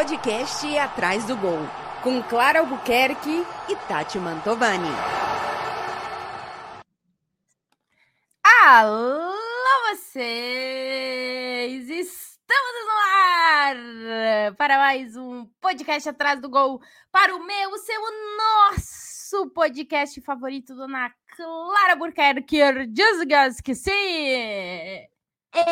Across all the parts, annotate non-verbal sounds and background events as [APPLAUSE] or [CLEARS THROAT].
podcast Atrás do Gol, com Clara Albuquerque e Tati Mantovani. Alô, vocês! Estamos no ar para mais um podcast Atrás do Gol, para o meu, o seu, o nosso podcast favorito, Dona Clara Albuquerque. Diz que sim!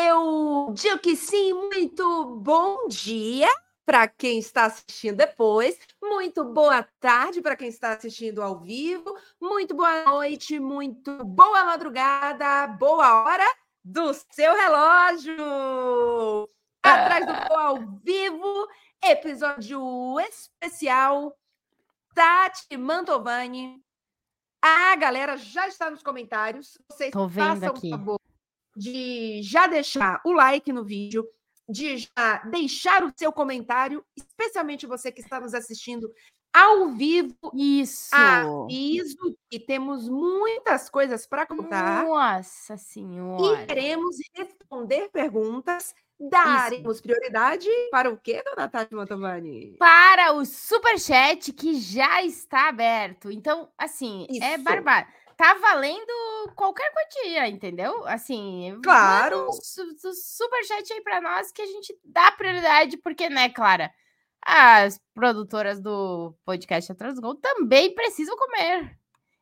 Eu digo que sim, muito bom dia para quem está assistindo depois, muito boa tarde para quem está assistindo ao vivo, muito boa noite, muito boa madrugada, boa hora do seu relógio. Atrás do ao vivo, episódio especial. Tati Mantovani. A galera já está nos comentários. Vocês Tô vendo façam aqui. o favor de já deixar o like no vídeo, de já deixar o seu comentário, especialmente você que está nos assistindo ao vivo. Isso! Aviso que temos muitas coisas para contar Nossa e Senhora! queremos responder perguntas. Daremos prioridade para o quê, dona Tati Mantovani? para o superchat que já está aberto. Então, assim, é Isso. barbado. Tá valendo qualquer quantia, entendeu? Assim, Claro. manda um su- su- superchat aí para nós que a gente dá prioridade, porque, né, Clara? As produtoras do podcast Atrás do Gol também precisam comer.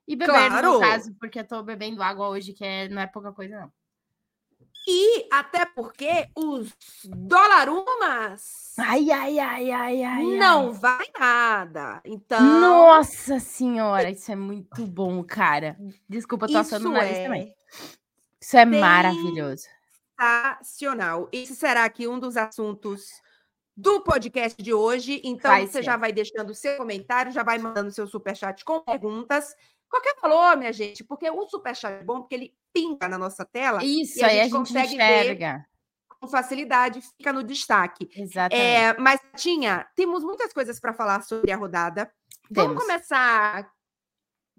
E beber, Claro. no caso, porque eu tô bebendo água hoje, que é, não é pouca coisa, não. E até porque os dolarumas Ai, ai, ai, ai, ai. ai. não vai nada. Então, Nossa senhora, isso é muito bom, cara. Desculpa, eu tô assando o nariz é também. Isso é Tem- maravilhoso. sensacional. Esse será aqui um dos assuntos do podcast de hoje. Então, Vai você ser. já vai deixando o seu comentário, já vai mandando seu superchat com perguntas. Qualquer valor, minha gente, porque o superchat é bom, porque ele pinga na nossa tela Isso e a aí a gente gente consegue ver enxerga. com facilidade, fica no destaque. Exatamente. É, mas, Tinha, temos muitas coisas para falar sobre a rodada. Vamos Temos. começar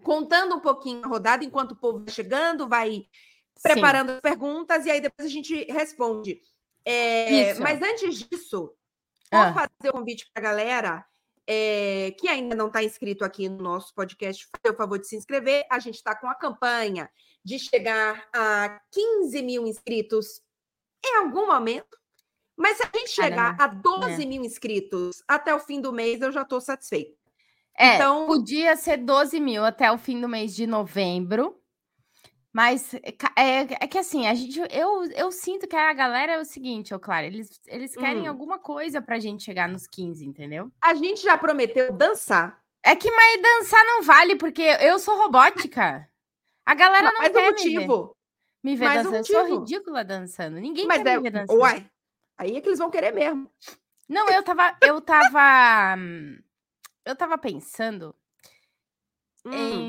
contando um pouquinho a rodada enquanto o povo vai chegando, vai Sim. preparando as perguntas e aí depois a gente responde. É, mas antes disso, vou Ah. fazer o convite para a galera é, que ainda não está inscrito aqui no nosso podcast, fazer o favor de se inscrever. A gente está com a campanha de chegar a 15 mil inscritos em algum momento. Mas se a gente chegar Caramba. a 12 É. mil inscritos até o fim do mês, eu já estou satisfeita. É, então- podia ser 12 mil até o fim do mês de novembro. Mas é, ca- é, é que assim, a gente, eu, eu sinto que a galera é o seguinte, ô Clara, eles, eles querem Hum. alguma coisa pra gente chegar nos 15, entendeu? A gente já prometeu dançar. É que mas dançar não vale, porque eu sou robótica. A galera não mais quer um me ver, motivo. me ver mais um dançando. Eu sou motivo. ridícula dançando. Ninguém Mas quer é, me ver dançando. uai, aí é que eles vão querer mesmo. Não, eu tava, eu tava, hum, eu tava pensando Hum, em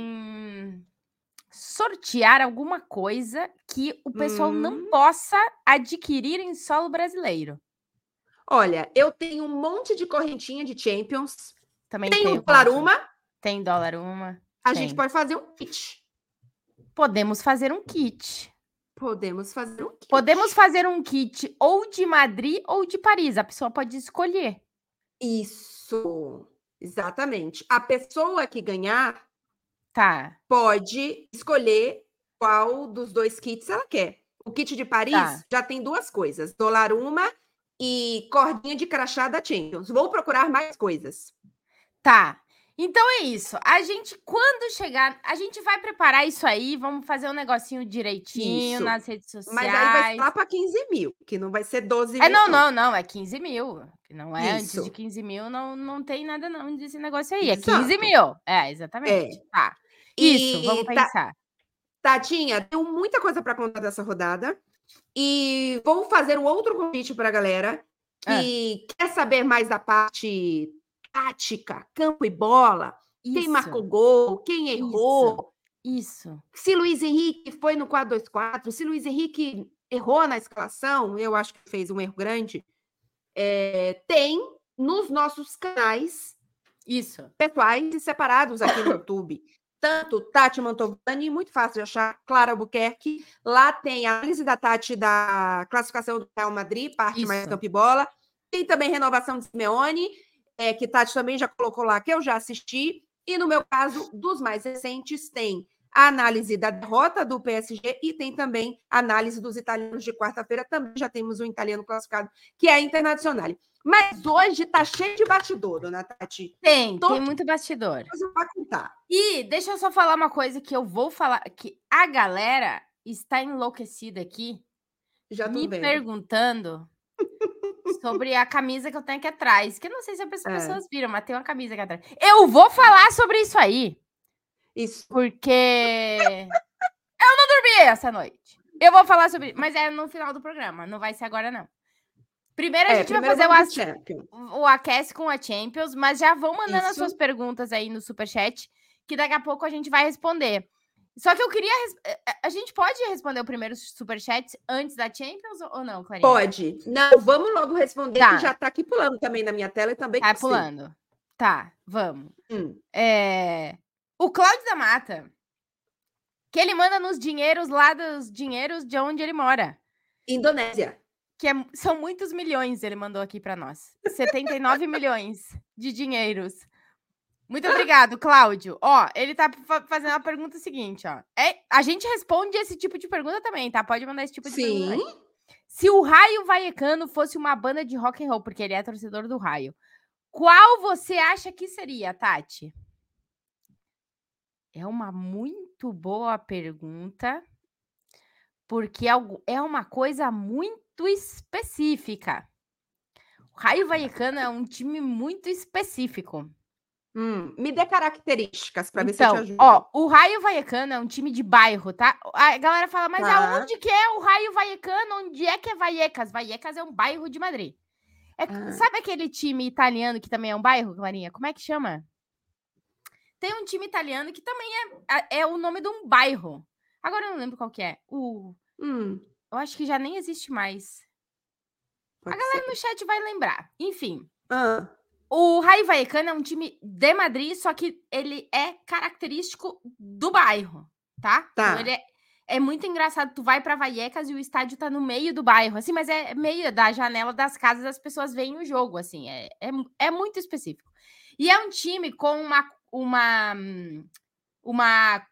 sortear alguma coisa que o pessoal não Hum. possa adquirir em solo brasileiro. Olha, eu tenho um monte de correntinha de Champions. Também Tem dólar correntinha. uma, Tem dólar uma. a Tem. gente pode fazer um kit. Podemos fazer um kit. Podemos fazer um kit. Podemos fazer um kit ou de Madrid ou de Paris. A pessoa pode escolher. Isso, exatamente. A pessoa que ganhar Tá. pode escolher qual dos dois kits ela quer. O kit de Paris Tá. já tem duas coisas: dólar uma e cordinha de crachá da Champions. Vou procurar mais coisas. Tá. Então é isso. A gente, quando chegar, a gente vai preparar isso aí. Vamos fazer um negocinho direitinho Isso. nas redes sociais. Mas aí vai lá para 15 mil, que não vai ser 12 mil. É, não, não, não, é 15 mil. Não é antes Isso. de 15 mil, não, não tem nada não desse negócio aí. É Exato. 15 mil. É, exatamente. Tá. Isso, E vamos tá- pensar. Tatinha, tenho muita coisa para contar dessa rodada. E vou fazer um outro convite para a galera Ah. que quer saber mais da parte tática, campo e bola. Quem Isso, marcou gol, quem errou. Isso. Se Luiz Henrique foi no 4-2-4, se Luiz Henrique errou na escalação, eu acho que fez um erro grande. é, tem nos nossos canais Isso. pessoais e separados aqui no YouTube. Tanto Tati Mantovani, muito fácil de achar, Clara Albuquerque. Lá tem a análise da Tati da classificação do Real Madrid, parte mais Isso. campo e bola. Tem também renovação de Simeone. é, que Tati também já colocou lá, que eu já assisti. E no meu caso, dos mais recentes, tem a análise da derrota do PSG e tem também a análise dos italianos de quarta-feira. Também já temos um italiano classificado, que é a Internacional. Mas hoje tá cheio de bastidor, dona Tati. Tem, tem muito bastidor. E deixa eu só falar uma coisa que eu vou falar, que a galera está enlouquecida aqui, já me vendo. perguntando [LAUGHS] sobre a camisa que eu tenho aqui atrás. Que eu não sei se as é. pessoas viram, mas tem uma camisa aqui atrás. Eu vou falar sobre isso aí. Isso. Porque [LAUGHS] eu não dormi essa noite. Eu vou falar sobre. Mas é no final do programa, não vai ser agora, não. Primeiro a é, gente vai fazer o, o aquece com a Champions, mas já vão mandando Isso. as suas perguntas aí no superchat, que daqui a pouco a gente vai responder. Só que eu queria. Eh, eh, a gente pode responder o primeiro superchat antes da Champions ou não, Clarinha? Pode. Não, vamos logo responder, tá. que já tá aqui pulando também na minha tela e também. Tá pulando. Tá, vamos. Hum. É... O Cláudio da Mata. Que ele manda nos dinheiros lá dos dinheiros de onde ele mora. Indonésia que é, são muitos milhões, ele mandou aqui para nós. 79 [LAUGHS] milhões de dinheiros. Muito obrigado, Cláudio. Ó, ele tá fazendo a pergunta seguinte, ó. É, a gente responde esse tipo de pergunta também, tá? Pode mandar esse tipo de Sim. pergunta. Sim. Se o Raio Vaiecano fosse uma banda de rock and roll, porque ele é torcedor do Raio, qual você acha que seria, Tati? É uma muito boa pergunta, porque é, é uma coisa muito específica. O Raio Vallecano é um time muito específico. Hum, me dê características para então, ver se eu te então, ajudo. Ó, o Raio Vallecano é um time de bairro, tá? A galera fala, mas tá. aonde que é o Raio Vallecano? Onde é que é Vallecas? Vallecas é um bairro de Madrid. É, ah. Sabe aquele time italiano que também é um bairro, Clarinha? Como é que chama? Tem um time italiano que também é, é o nome de um bairro. Agora eu não lembro qual que é. O... Hum. Eu acho que já nem existe mais. Pode a galera ser. no chat vai lembrar. Enfim. Ah. O Raio Vallecano é um time de Madrid, só que ele é característico do bairro, tá? Tá. Então ele é, é muito engraçado. Tu vai para Vallecas e o estádio tá no meio do bairro, assim, mas é meio da janela das casas, as pessoas veem o jogo, assim. É, é, é muito específico. E é um time com uma, uma, uma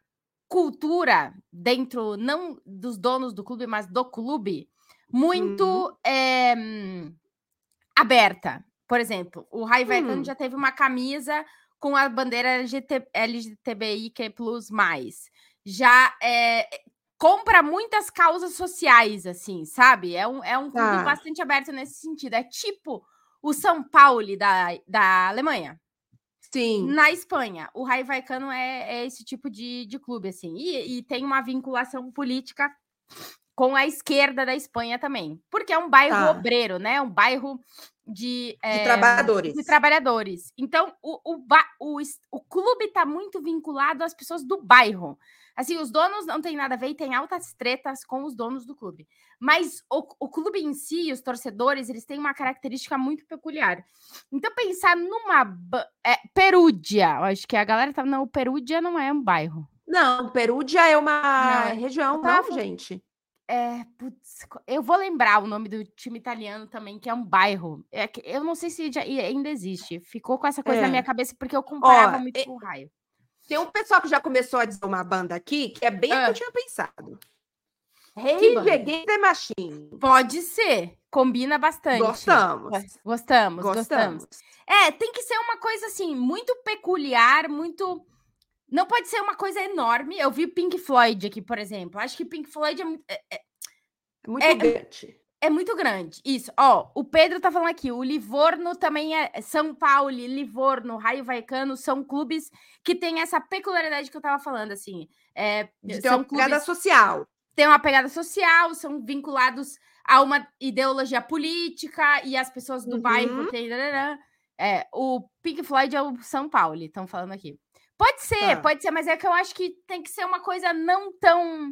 cultura dentro, não dos donos do clube, mas do clube, muito uhum. é, aberta. Por exemplo, o Rai uhum. já teve uma camisa com a bandeira LGT, LGTBIQ+, já é, compra muitas causas sociais, assim, sabe? É um, é um clube ah. bastante aberto nesse sentido. É tipo o São Paulo da, da Alemanha. Sim. Na Espanha, o Raio Vallecano é, é esse tipo de, de clube, assim. E, e tem uma vinculação política com a esquerda da Espanha também. Porque é um bairro tá. obreiro, né? Um bairro de, é, de trabalhadores. De trabalhadores. Então, o, o, o, o clube está muito vinculado às pessoas do bairro. Assim, os donos não têm nada a ver e tem altas tretas com os donos do clube. Mas o, o clube em si, os torcedores, eles têm uma característica muito peculiar. Então, pensar numa. É, Perúdia, acho que a galera tá. Não, Perúdia não é um bairro. Não, Perúdia é uma não, é região, não, gente. É, putz, eu vou lembrar o nome do time italiano também, que é um bairro. É, eu não sei se já, ainda existe. Ficou com essa coisa é. na minha cabeça porque eu comparava Ó, muito com o raio. Tem um pessoal que já começou a dizer uma banda aqui que é bem ah. o que eu tinha pensado. Rage Against the Machine. Pode ser. Combina bastante. Gostamos. Gostamos, gostamos. gostamos. É, tem que ser uma coisa assim, muito peculiar, muito. Não pode ser uma coisa enorme. Eu vi Pink Floyd aqui, por exemplo. Acho que Pink Floyd é muito. É, é, é muito é, grande. É muito grande. Isso. Ó, o Pedro tá falando aqui. O Livorno também é. São Paulo, Livorno, Raio Vaicano são clubes que têm essa peculiaridade que eu tava falando, assim. É, de ter uma clubes, pegada social. Tem uma pegada social, são vinculados a uma ideologia política e as pessoas do uhum. bairro têm. É, o Pink Floyd é o São Paulo, estão falando aqui. Pode ser, tá. pode ser, mas é que eu acho que tem que ser uma coisa não tão.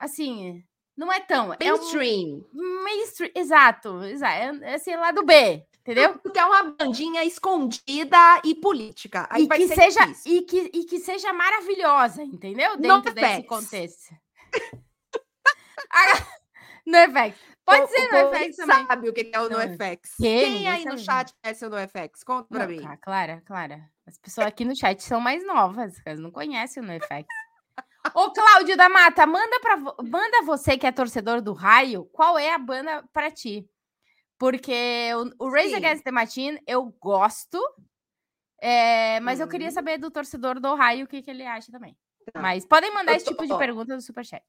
Assim, não é tão. Mainstream. É um, mainstream, exato. exato é, é assim, lá do B, entendeu? Porque é uma bandinha escondida e política. Aí e, que seja, e, que, e que seja maravilhosa, entendeu? Dentro desse contexto. [LAUGHS] no effect. Pode O- ser o povo no nem FX também. sabe o que é o NoFX. quem? Quem aí no chat conhece o NoFX? Conta pra Não, mim. Cla- Clara, Clara. As pessoas aqui no chat são mais novas, elas não conhecem o NoFX. Ô, Cláudio da Mata, manda, pra, manda você que é torcedor do Raio, qual é a banda pra ti? Porque o, o Raise Sim. Against the Machine eu gosto, é, mas eu queria Uhum. saber do torcedor do Raio o que, que ele acha também. Tá. Mas podem mandar Eu esse tô- tipo de pergunta no Superchat.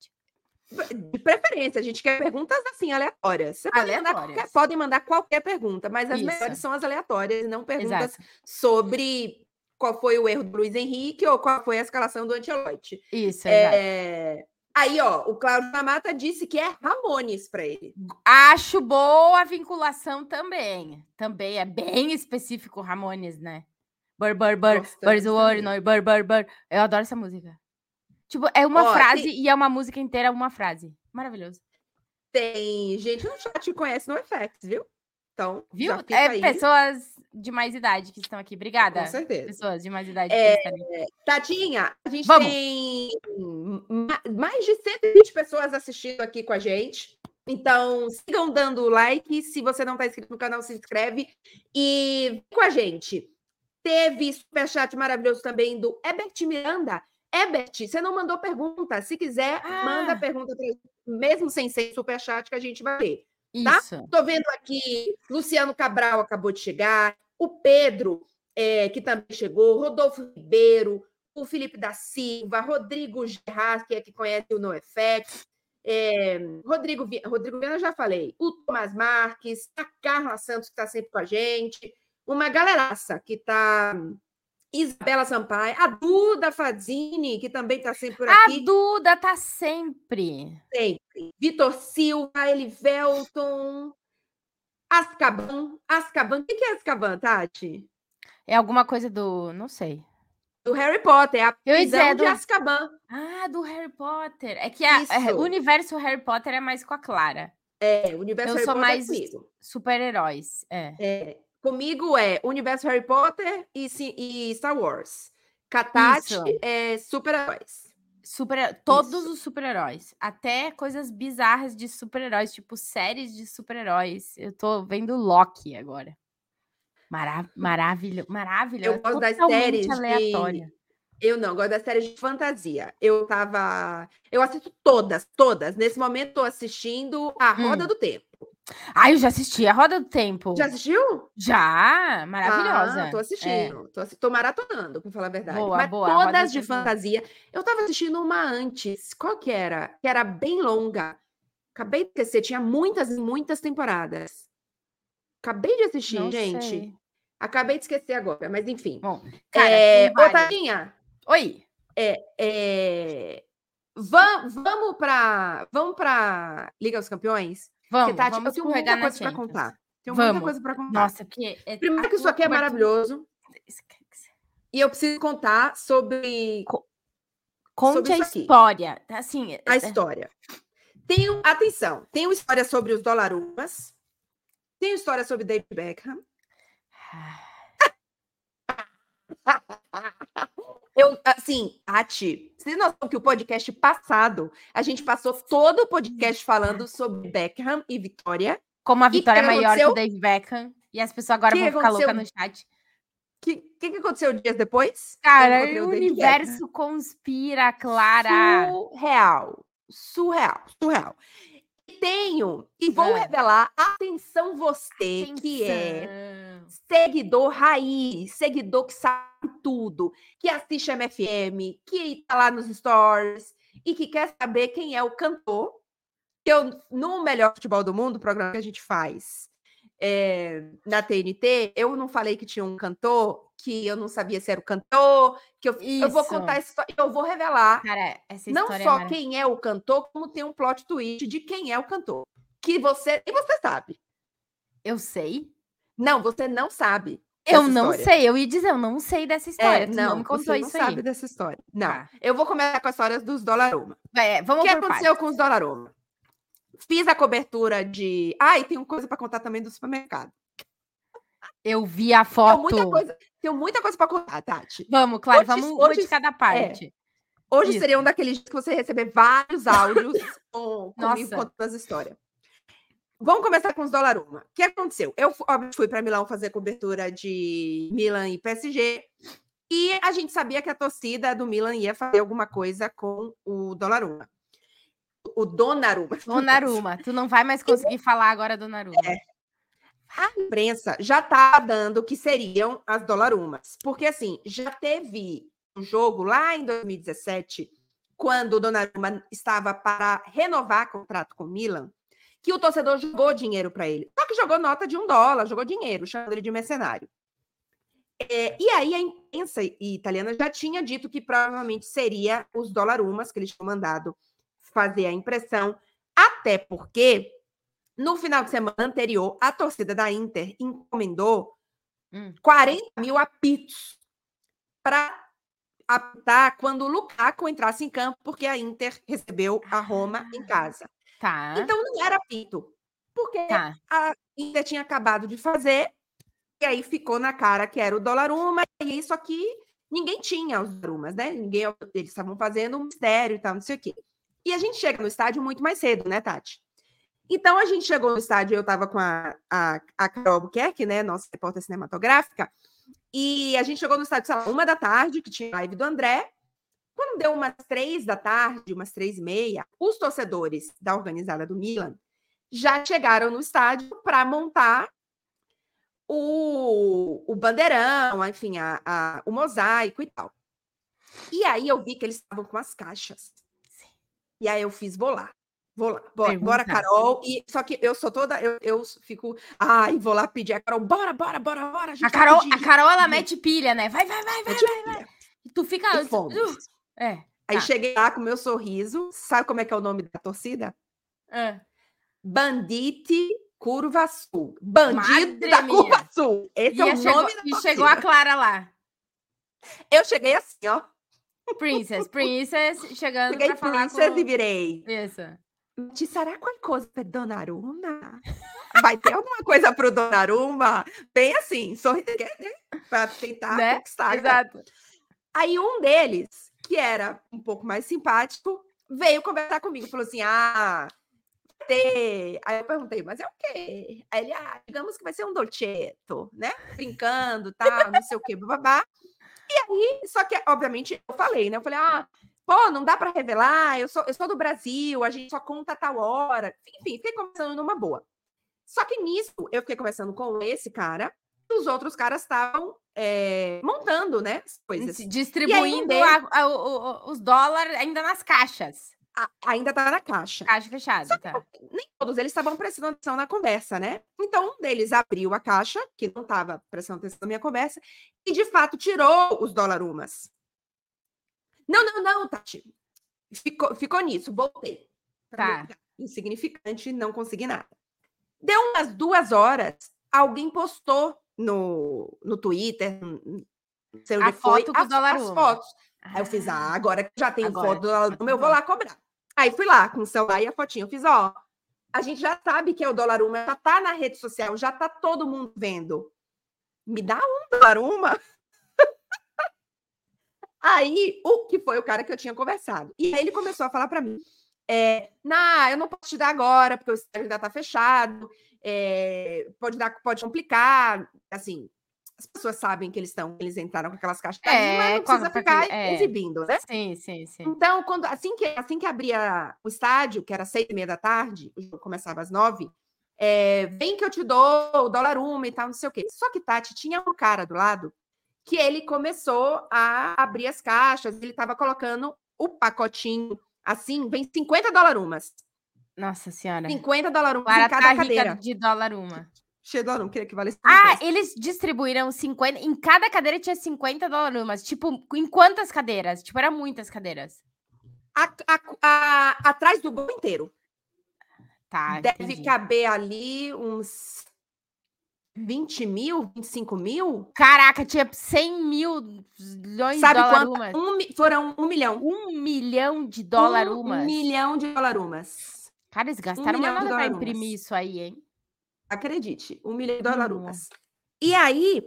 De preferência, a gente quer perguntas assim, aleatórias. Você pode mandar qualquer, podem mandar qualquer pergunta, mas as Isso. melhores são as aleatórias não perguntas Exato. sobre qual foi o erro do Luiz Henrique ou qual foi a escalação do Ancelotti. Isso, exato. É... Aí, ó, o Cláudio da Mata disse que é Ramones para ele. Acho boa a vinculação também. Também é bem específico Ramones, né? Bur, bur, bur, Gostamos bur's the word, também. no, bur, bur, bur. Eu adoro essa música. Tipo, é uma Ó, frase tem- e é uma música inteira, uma frase. Maravilhoso. Tem gente no chat que conhece no FX, viu? Então, Viu? É aí, pessoas de mais idade que estão aqui. Obrigada. com certeza. Pessoas de mais idade É, que estão aqui. Tatinha, a gente Vamos. tem ma- mais de 120 pessoas assistindo aqui com a gente. Então, sigam dando like. Se você não está inscrito no canal, se inscreve. E vem com a gente. Teve superchat maravilhoso também do Ebert Miranda. Ebert, você não mandou pergunta. Se quiser, manda Ah. pergunta pra gente, mesmo sem ser superchat, que a gente vai ler. Tá? Isso. Estou vendo aqui, Luciano Cabral acabou de chegar, o Pedro, eh, que também chegou, Rodolfo Ribeiro, o Felipe da Silva, Rodrigo Gerard, que é que conhece o NoFX, eh, Rodrigo, Rodrigo Viana, já falei, o Tomás Marques, a Carla Santos, que está sempre com a gente, uma galeraça que está. Isabela Sampaio, a Duda Fazini, que também está sempre por A aqui. Duda tá sempre. Sempre. Vitor Silva, Elivelton, Ascaban. Ascaban, o que é Ascaban, Tati? É alguma coisa do. Não sei. Do Harry Potter, é a Eu prisão de do- Ascaban. Ah, do Harry Potter. É que a- é, o universo Harry Potter é mais com a Clara. É, o universo Eu Harry sou Potter mais- é. Super-heróis. É. É, comigo é universo Harry Potter e, e Star Wars. Katati Isso. é super-heróis. Super, todos Isso. os super-heróis. Até coisas bizarras de super-heróis, tipo séries de super-heróis. Eu tô vendo Loki agora. Marav maravilhoso. Maravilhoso. Eu gosto das séries de- aleatória. Eu não, gosto das séries de fantasia. Eu tava. Eu assisto todas, todas. Nesse momento, estou assistindo A Roda Hum. do Tempo. Ah, eu já assisti A Roda do Tempo. Já assistiu? Já? Maravilhosa. Ah, tô É. assistindo. Tô, assi- tô maratonando, pra falar a verdade. Boa, Mas boa, todas de é fantasia. Eu tava assistindo uma antes. Qual que era? Que era bem longa. Acabei de esquecer. Tinha muitas e muitas temporadas. Acabei de assistir, Não gente. sei. Acabei de esquecer agora, mas enfim. Bom, cara, é. Otarinha, Oi. é, vam- vamos para vamos para Liga dos Campeões? Vamos, Tati, vamos eu tenho muita coisa para contar. Tenho Vamos. muita coisa para contar. Nossa, porque... É, Primeiro a que isso aqui é maravilhoso. E eu preciso contar sobre Conte a isso aqui. história. Assim, a é- história. Tenho, atenção, tenho história sobre os dolarumas, tenho história sobre David Beckham. [LAUGHS] Eu, assim, Tati, vocês notam que o podcast passado, a gente passou todo o podcast falando sobre Beckham e Vitória. Como a vitória é maior que o Dave Beckham. E as pessoas agora Que vão ficar loucas no chat. O que, que, que aconteceu dias depois? Cara, o David universo conspira, Clara. Surreal. Surreal. Surreal. E tenho, e vou Ah. revelar, atenção você que é Atenção. seguidor raiz, seguidor que sabe tudo, que assiste MFM, que tá lá nos stories e que quer saber quem é o cantor. Que eu, no Melhor Futebol do Mundo, programa que a gente faz eh, na TNT, eu não falei que tinha um cantor, que eu não sabia se era o cantor, que eu, eu vou Isso. contar essa história, eu vou revelar Cara, essa não história é só mara- quem é o cantor, como tem um plot twist de quem é o cantor. Que você, e você sabe. Eu sei. Não, você não sabe. Eu não história. sei. Eu ia dizer, eu não sei dessa história. É, não, não me contou você não isso sabe aí. dessa história. Não. Tá. Eu vou começar com as histórias dos Dolaruma. É, O vamos que por aconteceu partes. com os Dolaruma? Fiz a cobertura de. Ah, e tem uma coisa para contar também do supermercado. Eu vi a foto. muita coisa, tenho muita coisa para contar, Tati. Vamos, Clara, Hoje- vamos hoje- de cada parte. Hoje Isso. seria um daqueles dias que você receber vários áudios [LAUGHS] com, comigo contando as histórias. Vamos começar com os dólar uma. O que aconteceu? Eu fui para Milão fazer cobertura de Milan e PSG e a gente sabia que a torcida do Milan ia fazer alguma coisa com o Donnarumma. O Donnarumma. [LAUGHS] Donnarumma. Tu não vai mais conseguir falar agora Donnarumma. É. A imprensa já está dando que seriam as Dollarumas. Porque, assim, já teve um jogo lá em 2017, quando o Donnarumma estava para renovar contrato com o Milan, que o torcedor jogou dinheiro para ele. Só que jogou nota de um dólar, jogou dinheiro, chamando ele de mercenário. É, e aí a imprensa italiana já tinha dito que provavelmente seria os dólarumas que eles tinham mandado fazer a impressão, até porque no final de semana anterior a torcida da Inter encomendou hum. 40 mil apitos para apitar quando o Lukaku entrasse em campo, porque a Inter recebeu a Roma em casa. Tá. Então não era apito, porque tá. a Inter tinha acabado de fazer e aí ficou na cara que era o dólar uma, e isso aqui ninguém tinha os drumas, né? Ninguém, eles estavam fazendo um mistério e tal, não sei o quê. E a gente chega no estádio muito mais cedo, né, Tati? Então a gente chegou no estádio, eu estava com a, a, a Carol Albuquerque, né, nossa repórter cinematográfica, e a gente chegou no estádio, sei lá, uma da tarde, que tinha live do André. Quando deu umas três da tarde, umas três e meia, os torcedores da organizada do Milan já chegaram no estádio para montar o, o bandeirão, enfim, a, a, o mosaico e tal. E aí eu vi que eles estavam com as caixas. E aí eu fiz, lá. Vou lá, bora, bora, Carol. E, só que eu sou toda, eu, eu fico, ai, vou lá pedir a Carol, bora, bora, bora, bora. A, a Carol, a Carol, ela mete pilha, né? Vai, vai, vai, vai, vai, vai. Tu fica. Uh, é. Aí tá. cheguei lá com meu sorriso. Sabe como é que é o nome da torcida? É. Bandite Curva Sul. Bandido Madre da minha. Curva Sul. Esse e é o chegou, nome da E chegou a Clara lá. Eu cheguei assim, ó. Princess, Princess, chegando cheguei pra falar Princess com... e virei. Isso. Ci sarà qualcosa per Donnarumma? Vai ter alguma coisa pro Donnarumma? Bem assim, sorriso né? para tentar né? conquistar. Exato. Aí um deles, que era um pouco mais simpático, veio conversar comigo, falou assim: "Ah, ter. Aí eu perguntei, mas é o quê? Aí ele, ah, digamos que vai ser um dolcetto, né? Brincando, tal, não sei o quê, babá. E aí, só que, obviamente, eu falei, né? Eu falei, ah, pô, não dá para revelar, eu sou, eu sou do Brasil, a gente só conta tal hora. Enfim, fiquei conversando numa boa. Só que nisso, eu fiquei conversando com esse cara, e os outros caras estavam é, montando, né? As coisas. Distribuindo aí, a, a, a, os dólares ainda nas caixas ainda tá na caixa. Caixa fechada, tá. Nem todos eles estavam prestando atenção na conversa, né? Então, um deles abriu a caixa, que não estava prestando atenção na minha conversa, e de fato tirou os dólarumas. Não, não, não, Tati. Ficou, ficou nisso, voltei. Tá. Insignificante, não consegui nada. Deu umas duas horas, alguém postou no, no Twitter, sei onde a foi, foto as, as fotos. Aí eu fiz, ah, agora que já tem agora, foto do eu vou lá cobrar. Aí fui lá com o celular e a fotinha. Eu fiz, ó, a gente já sabe que é o dólar uma, já tá na rede social, já tá todo mundo vendo. Me dá um dólar uma. Aí, o que foi o cara que eu tinha conversado. E aí ele começou a falar para mim, é, não, eu não posso te dar agora, porque o estágio ainda tá fechado, é, pode dar, pode complicar, assim, as pessoas sabem que eles estão, eles entraram com aquelas caixas, é, mas não precisa ficar é. exibindo, né? Sim, sim, sim. Então, quando, assim, que, assim que abria o estádio, que era seis e meia da tarde, o jogo começava às nove, é, vem que eu te dou o dólar uma e tal, não sei o quê. Só que, Tati, tinha um cara do lado que ele começou a abrir as caixas, ele estava colocando o pacotinho, assim, vem 50 dólar umas. Nossa senhora. 50 dólar umas em cada tá cadeira. de dólar uma cheio de dólar, queria que valesse. Ah, eles distribuíram 50. Em cada cadeira tinha 50 dólares, mas tipo, em quantas cadeiras? Tipo, eram muitas cadeiras. A, a, a, atrás do gol inteiro. Tá. Deve entendi. caber ali uns 20 mil, 25 mil. Caraca, tinha 100 mil milhões Sabe de dólares. Um, foram um milhão. Um milhão de dólares. Um milhão de dólares. Cara, eles gastaram um uma pra imprimir isso aí, hein? Acredite, um milhão de dólares. E aí,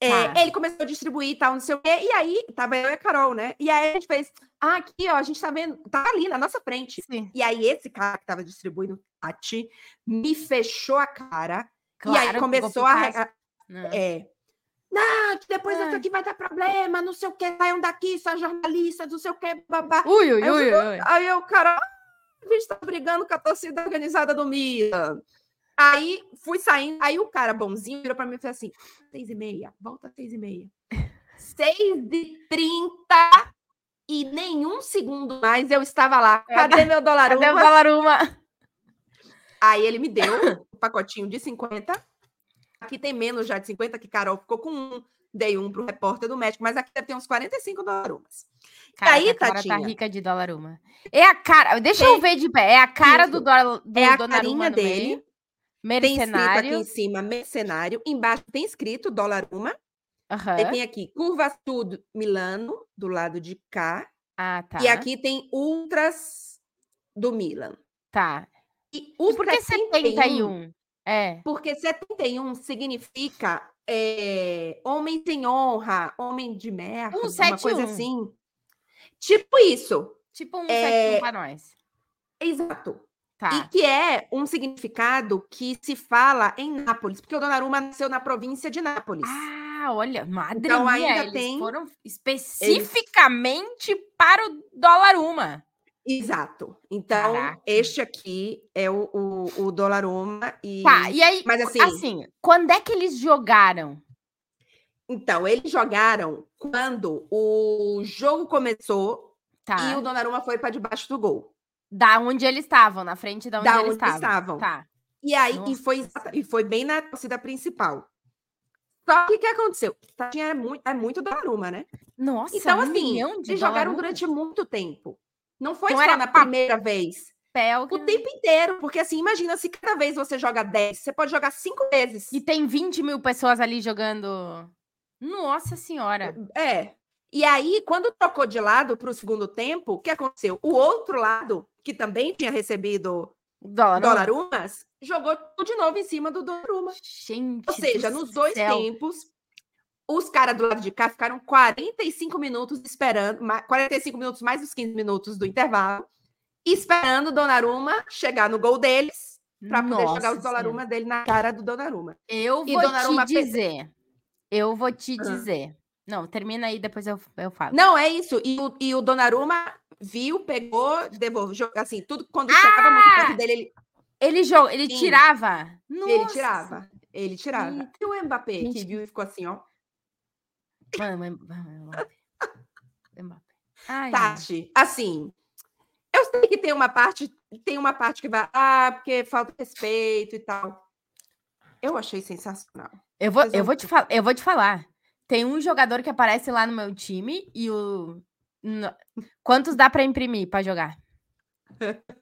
É, Tá. ele começou a distribuir e tal, não sei o quê. E aí, tava eu e a Carol, né? E aí a gente fez, ah, aqui, ó, a gente tá vendo, tá ali na nossa frente. Sim, E aí esse cara que tava distribuindo Tati me fechou a cara. E aí claro, começou a, Não. É. Não, que depois isso aqui vai dar problema, não sei o que, saiam daqui, são jornalistas, não sei o que, babá. Ui, ui, Aí eu ui, ui. Aí eu, cara, a gente tá brigando com a torcida organizada do Milan. Aí fui saindo, aí o cara bonzinho virou pra mim e fez assim: seis e meia, volta seis e meia. Seis e trinta e nenhum segundo mais eu estava lá. Cadê meu dólar? [LAUGHS] Cadê o uma? dólar uma? Aí ele me deu [LAUGHS] um pacotinho de 50. Aqui tem menos já de 50, que Carol ficou com um. Dei um pro repórter do médico, mas aqui deve ter uns 45 dólares. Cara, aí, a cara tá rica de dólar uma. É a cara, deixa eu ver de pé. É a cara do Isso. dólar do É a carinha dele. meio. Tem escrito aqui Mercenário. em cima mercenário. Embaixo tem escrito dólar uma. Aham. Aí tem aqui Curva Sud Milano, do lado de cá. Ah, tá. E aqui tem Ultras do Milan. Tá. E E o por que 71? 71? É. Porque 71 significa é, homem sem honra, homem de merda, uma 171. coisa assim. Tipo isso. Tipo um É, 71 pra nós. Exato. Tá. E que é um significado que se fala em Nápoles, porque o Donnarumma nasceu na província de Nápoles. Ah, olha, madre Então, mia, ainda eles tem- foram especificamente para o dólar uma. Exato. Então, Caraca. este aqui é o, o, o Donnarumma e... Tá, e aí, Mas assim- assim, quando é que eles jogaram? Então, eles jogaram quando o jogo começou Tá. e o Donnarumma foi para debaixo do gol. Da onde eles estavam, na frente da onde Da eles onde estavam. estavam. Tá. E aí, e foi, e foi bem na torcida principal. Só que o que aconteceu? Tinha é muito, é muito Donnarumma, né? Nossa, Então, um assim, milhão de eles jogaram durante muito tempo. Não foi Então só era na primeira vez. Que- O tempo inteiro. Porque, assim, imagina se cada vez você joga 10, você pode jogar cinco vezes. E tem 20 mil pessoas ali jogando. Nossa senhora. É. E aí, quando trocou de lado para o segundo tempo, o que aconteceu? O outro lado, que também tinha recebido Dólar. Donnarumas, jogou de novo em cima do Donnarumma. Gente. Ou seja, nos dois céu. tempos, os caras do lado de cá ficaram 45 minutos esperando, ma- 45 minutos mais os 15 minutos do intervalo, esperando o Donnarumma chegar no gol deles, para poder jogar Senhora. Donnarumma dele na cara do Donnarumma. Eu E vou Donnarumma te dizer. Eu vou te Ah. dizer. Não, termina aí, depois eu, eu falo. Não, é isso. E o, e o Donnarumma viu, pegou, devolveu, assim, tudo quando chegava muito Ah! perto dele, ele, Ele, jo... ele Sim. tirava. ele Nossa tirava. Ele tirava. E o Mbappé, Gente, que viu e ficou assim, ó. Mano, mas- mano, Mbappé. Mbappé. Ai. Tati, assim, eu sei que tem uma parte, tem uma parte que vai, ah, porque falta respeito e tal. Eu achei sensacional. Eu vou, eu, vou te fal- eu vou te falar. Tem um jogador que aparece lá no meu time e o. no- Quantos dá pra imprimir pra jogar? [LAUGHS]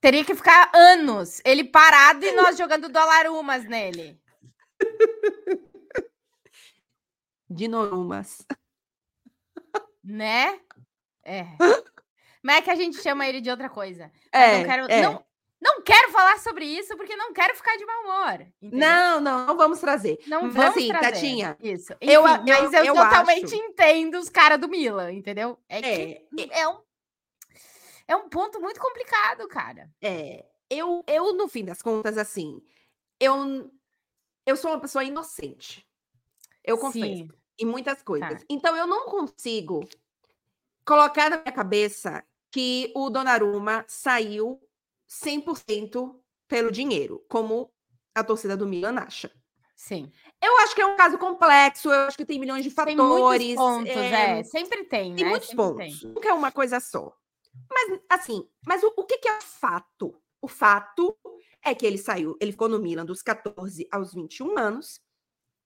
Teria que ficar anos ele parado e nós jogando dólarumas nele. [LAUGHS] Dinorumas. Né? É. Mas é que a gente chama ele de outra coisa. É, não, quero, é. não, não quero falar sobre isso porque não quero ficar de mau humor. entendeu? Não, não, não vamos trazer. Não Mas vamos assim, trazer. Tatinha, Isso. eu Enfim, mas eu, eu- eu totalmente acho- entendo os caras do Milan, entendeu? É que É, é um, é um ponto muito complicado, cara. é, eu, eu, no fim das contas, assim, eu, eu sou uma pessoa inocente. Eu confesso. Sim. Em muitas coisas. Tá. Então eu não consigo colocar na minha cabeça que o Donnarumma saiu 100% pelo dinheiro, como a torcida do Milan acha. Sim. Eu acho que é um caso complexo, eu acho que tem milhões de Tem fatores. muitos pontos, é, é. Sempre tem, Tem né? muitos Sempre pontos. tem. Nunca é uma coisa só. Mas, assim, mas o, o que, que é fato? O fato é que ele saiu, ele ficou no Milan dos 14 aos 21 anos.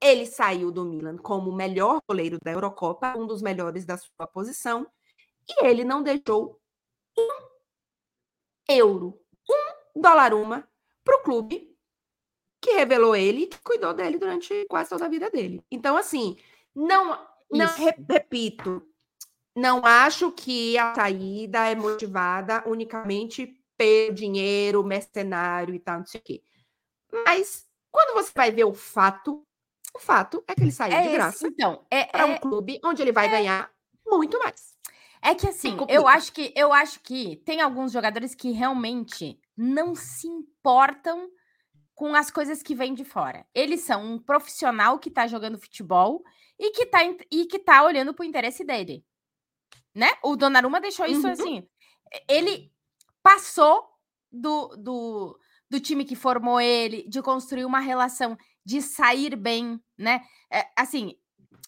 Ele saiu do Milan como o melhor goleiro da Eurocopa, um dos melhores da sua posição. E ele não deixou um euro, um dólar uma, para o clube que revelou ele e que cuidou dele durante quase toda a vida dele. Então, assim, não, não Isso. repito, não acho que a saída é motivada unicamente pelo dinheiro, mercenário e tal, não sei o quê. Mas quando você vai ver o fato, o fato é que ele saiu É de esse, graça então, é, para um é, clube onde ele vai ganhar muito mais. é que assim, eu acho que eu acho que tem alguns jogadores que realmente não se importam com as coisas que vêm de fora. Eles são um profissional que tá jogando futebol e que tá, in- e que tá olhando pro interesse dele. Né? O Donnarumma deixou isso Uhum. assim. Ele passou do, do, do time que formou ele, de construir uma relação, de sair bem, né? É, assim,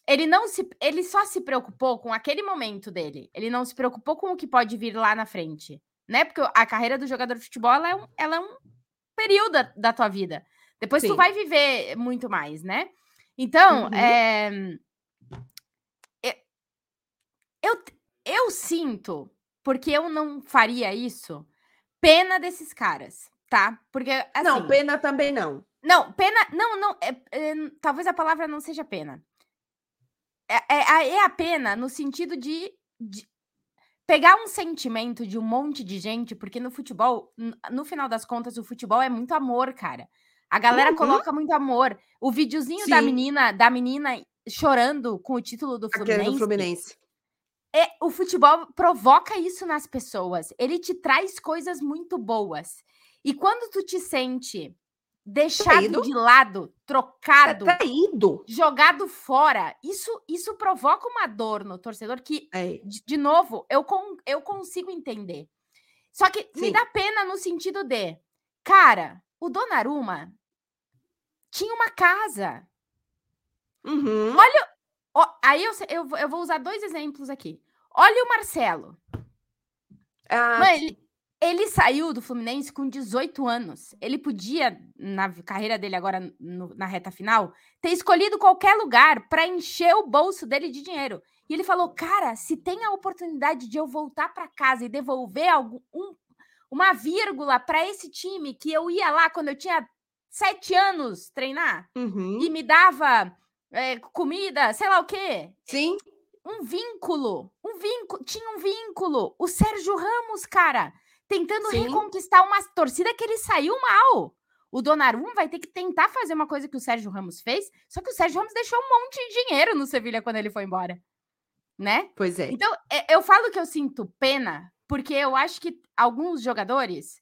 ele não se ele só se preocupou com aquele momento dele. Ele não se preocupou com o que pode vir lá na frente, né? Porque a carreira do jogador de futebol ela é um, ela é um período da, da tua vida. Depois tu Sim. vai viver muito mais, né? Então, Uhum. é, eu, eu sinto, porque eu não faria isso, pena desses caras, tá? Porque assim, não, pena também não. Não, pena. Não, não. é- é, talvez a palavra não seja pena. É, é a- é a pena no sentido de, de pegar um sentimento de um monte de gente, porque no futebol, no final das contas, o futebol é muito amor, cara. A galera Uhum. coloca muito amor. O videozinho da Sim. menina, da menina chorando com o título do Fluminense. do Fluminense. É, o futebol provoca isso nas pessoas. Ele te traz coisas muito boas. E quando tu te sente deixado Traído. de lado, Tá trocado, traído. jogado fora, isso isso provoca uma dor no torcedor que, É. de, de novo, eu, con- eu consigo entender. Só que me Sim. dá pena no sentido de, cara, o Donnarumma tinha uma casa. Uhum. Ó, aí eu, eu, vou- eu vou usar dois exemplos aqui. Olha o Marcelo. Ah, ele, ele saiu do Fluminense com 18 anos. Ele podia, na carreira dele agora no- na reta final, ter escolhido qualquer lugar para encher o bolso dele de dinheiro. E ele falou: Cara, se tem a oportunidade de eu voltar para casa e devolver algum, um- uma vírgula para esse time que eu ia lá quando eu tinha sete anos treinar uhum. e me dava é, comida, sei lá o quê Sim. um vínculo, um vínculo, tinha um vínculo. O Sérgio Ramos, cara, tentando Sim. reconquistar uma torcida que ele saiu mal. O Donnarumma vai ter que tentar fazer uma coisa que o Sérgio Ramos fez, só que o Sérgio Ramos deixou um monte de dinheiro no Sevilha quando ele foi embora, né? Pois é. Então, é- eu falo que eu sinto pena, porque eu acho que alguns jogadores,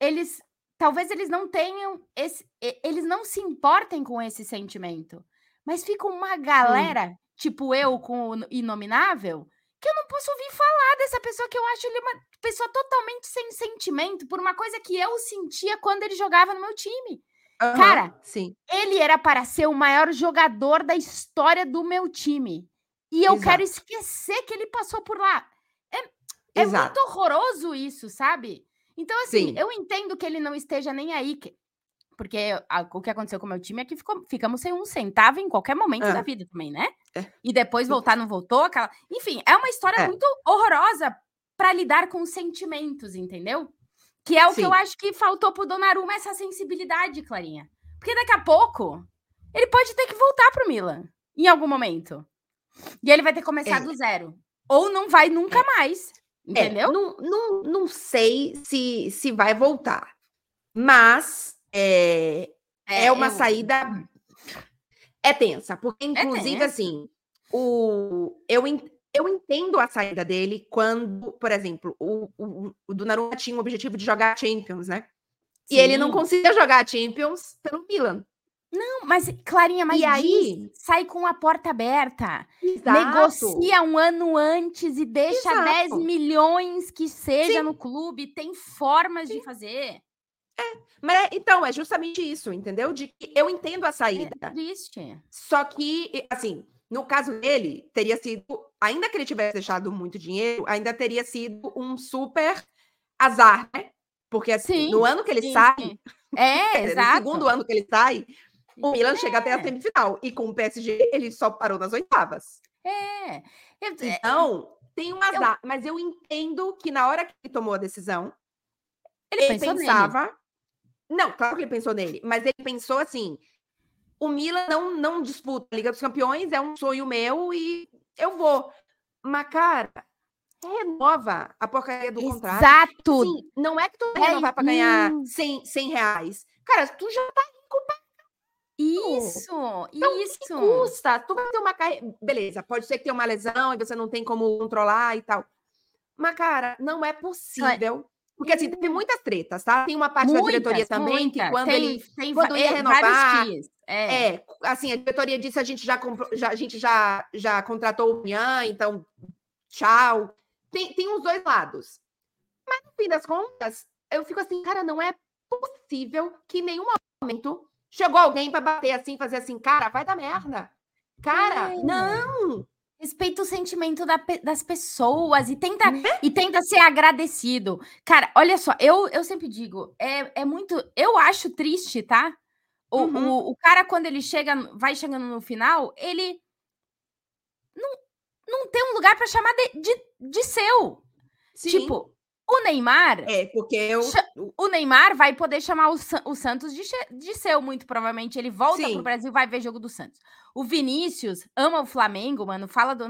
eles talvez eles não tenham esse, eles não se importem com esse sentimento, mas fica uma galera, tipo eu com o inominável, que eu não posso ouvir falar dessa pessoa que eu acho ele uma pessoa totalmente sem sentimento por uma coisa que eu sentia quando ele jogava no meu time. Aham, cara, Sim. Ele era para ser o maior jogador da história do meu time. E eu quero Exato. esquecer que ele passou por lá. É Exato. muito horroroso isso, sabe? Então, assim, Sim. eu entendo que ele não esteja nem aí. que- Porque a- o que aconteceu com o meu time é que ficou- ficamos sem um centavo em qualquer momento É. da vida também, né? É. E depois voltar, não voltou. Aquela... Enfim, é uma história É. muito horrorosa para lidar com os sentimentos, entendeu? Que é o que eu Sim. acho que faltou pro Donnarumma, essa sensibilidade, Clarinha. Porque daqui a pouco ele pode ter que voltar pro Milan em algum momento. E ele vai ter que começar É. do zero. Ou não vai nunca mais. É, Entendeu? não, não, não sei se, se vai voltar. Mas é, é, uma eu- saída. É tensa, porque, inclusive, tensa. assim, o, eu, eu entendo a saída dele quando, por exemplo, o, o, o Donnarumma tinha o objetivo de jogar a Champions, né? E ele não Sim. conseguia jogar a Champions pelo Milan. Não, mas, Clarinha, mas E aí- diz, sai com a porta aberta. Exato. Negocia um ano antes e deixa Exato. 10 milhões que seja Sim. no clube. Tem formas de fazer. Mas, é- então, é justamente isso, entendeu? De que eu entendo a É saída. triste. Só que, assim, no caso dele, teria sido, ainda que ele tivesse deixado muito dinheiro, ainda teria sido um super azar, né? Porque assim, Sim, no ano que ele sim, sai, sim. [LAUGHS] É, dizer, no exato. segundo ano que ele sai, o Milan chega até a É. semifinal. E com o PSG, ele só parou nas oitavas. É. Eu- é, Então, tem um azar. Mas eu entendo que na hora que ele tomou a decisão, Ele, ele pensou nele. Não, claro que ele pensou nele, mas ele pensou assim: o Milan não, não disputa a Liga dos Campeões, é um sonho meu e eu vou. Mas, cara, renova a porcaria do contrato. Exato. Não é que tu vai É, renovar para ganhar hum. 100, 100 reais. Cara, tu já tá rico pra Isso, Então, isso. que custa? Tu vai ter uma carreira. Beleza, pode ser que tenha uma lesão e você não tem como controlar e tal. Mas, cara, não é possível. Porque, assim, teve muitas tretas, tá? Tem uma parte da diretoria Muitas, também que muitas. quando tem, ele. tem quando ia é, renovar. É. É, assim, a diretoria disse a gente já, comprou, já a gente já, já contratou o Ian, então tchau. Tem, tem os dois lados. Mas, no fim das contas, eu fico assim, cara, não é possível que em nenhum momento chegou alguém para bater assim, fazer assim, cara, vai dar merda. Cara, É. não. Respeita o sentimento da das pessoas e tenta, Né? e tenta ser agradecido. Cara, olha só, eu, eu sempre digo, é, é muito. Eu acho triste, tá? O, Uhum. o, o cara, quando ele chega, vai chegando no final, ele não, não tem um lugar para chamar de, de, de seu. Sim. Tipo, o Neymar. é, porque eu. O Neymar vai poder chamar o, o Santos de, de seu, muito provavelmente. Ele volta Sim. pro Brasil vai ver jogo do Santos. O Vinícius ama o Flamengo, mano. Fala do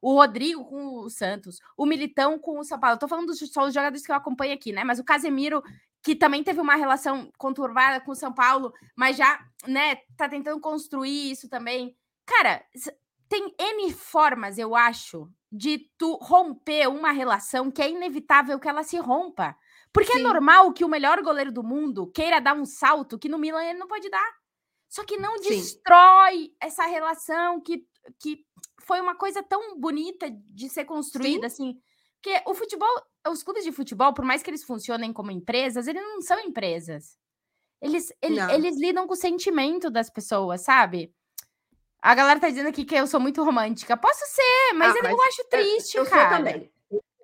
O Rodrigo com o Santos. O Militão com o São Paulo. Eu tô falando dos, só os jogadores que eu acompanho aqui, né? Mas o Casemiro, que também teve uma relação conturbada com o São Paulo, mas já, né, tá tentando construir isso também. Cara, tem N formas, eu acho, de tu romper uma relação que é inevitável que ela se rompa. Porque é Sim. normal que o melhor goleiro do mundo queira dar um salto que no Milan ele não pode dar. Só que não Sim. destrói essa relação que, que foi uma coisa tão bonita de ser construída, assim. Porque o futebol, os clubes de futebol, por mais que eles funcionem como empresas, eles não são empresas. Eles, ele- Não. eles lidam com o sentimento das pessoas, sabe? A galera tá dizendo aqui que eu sou muito romântica. Posso ser, mas Ah, eu, mas eu acho triste, eu sou cara. também.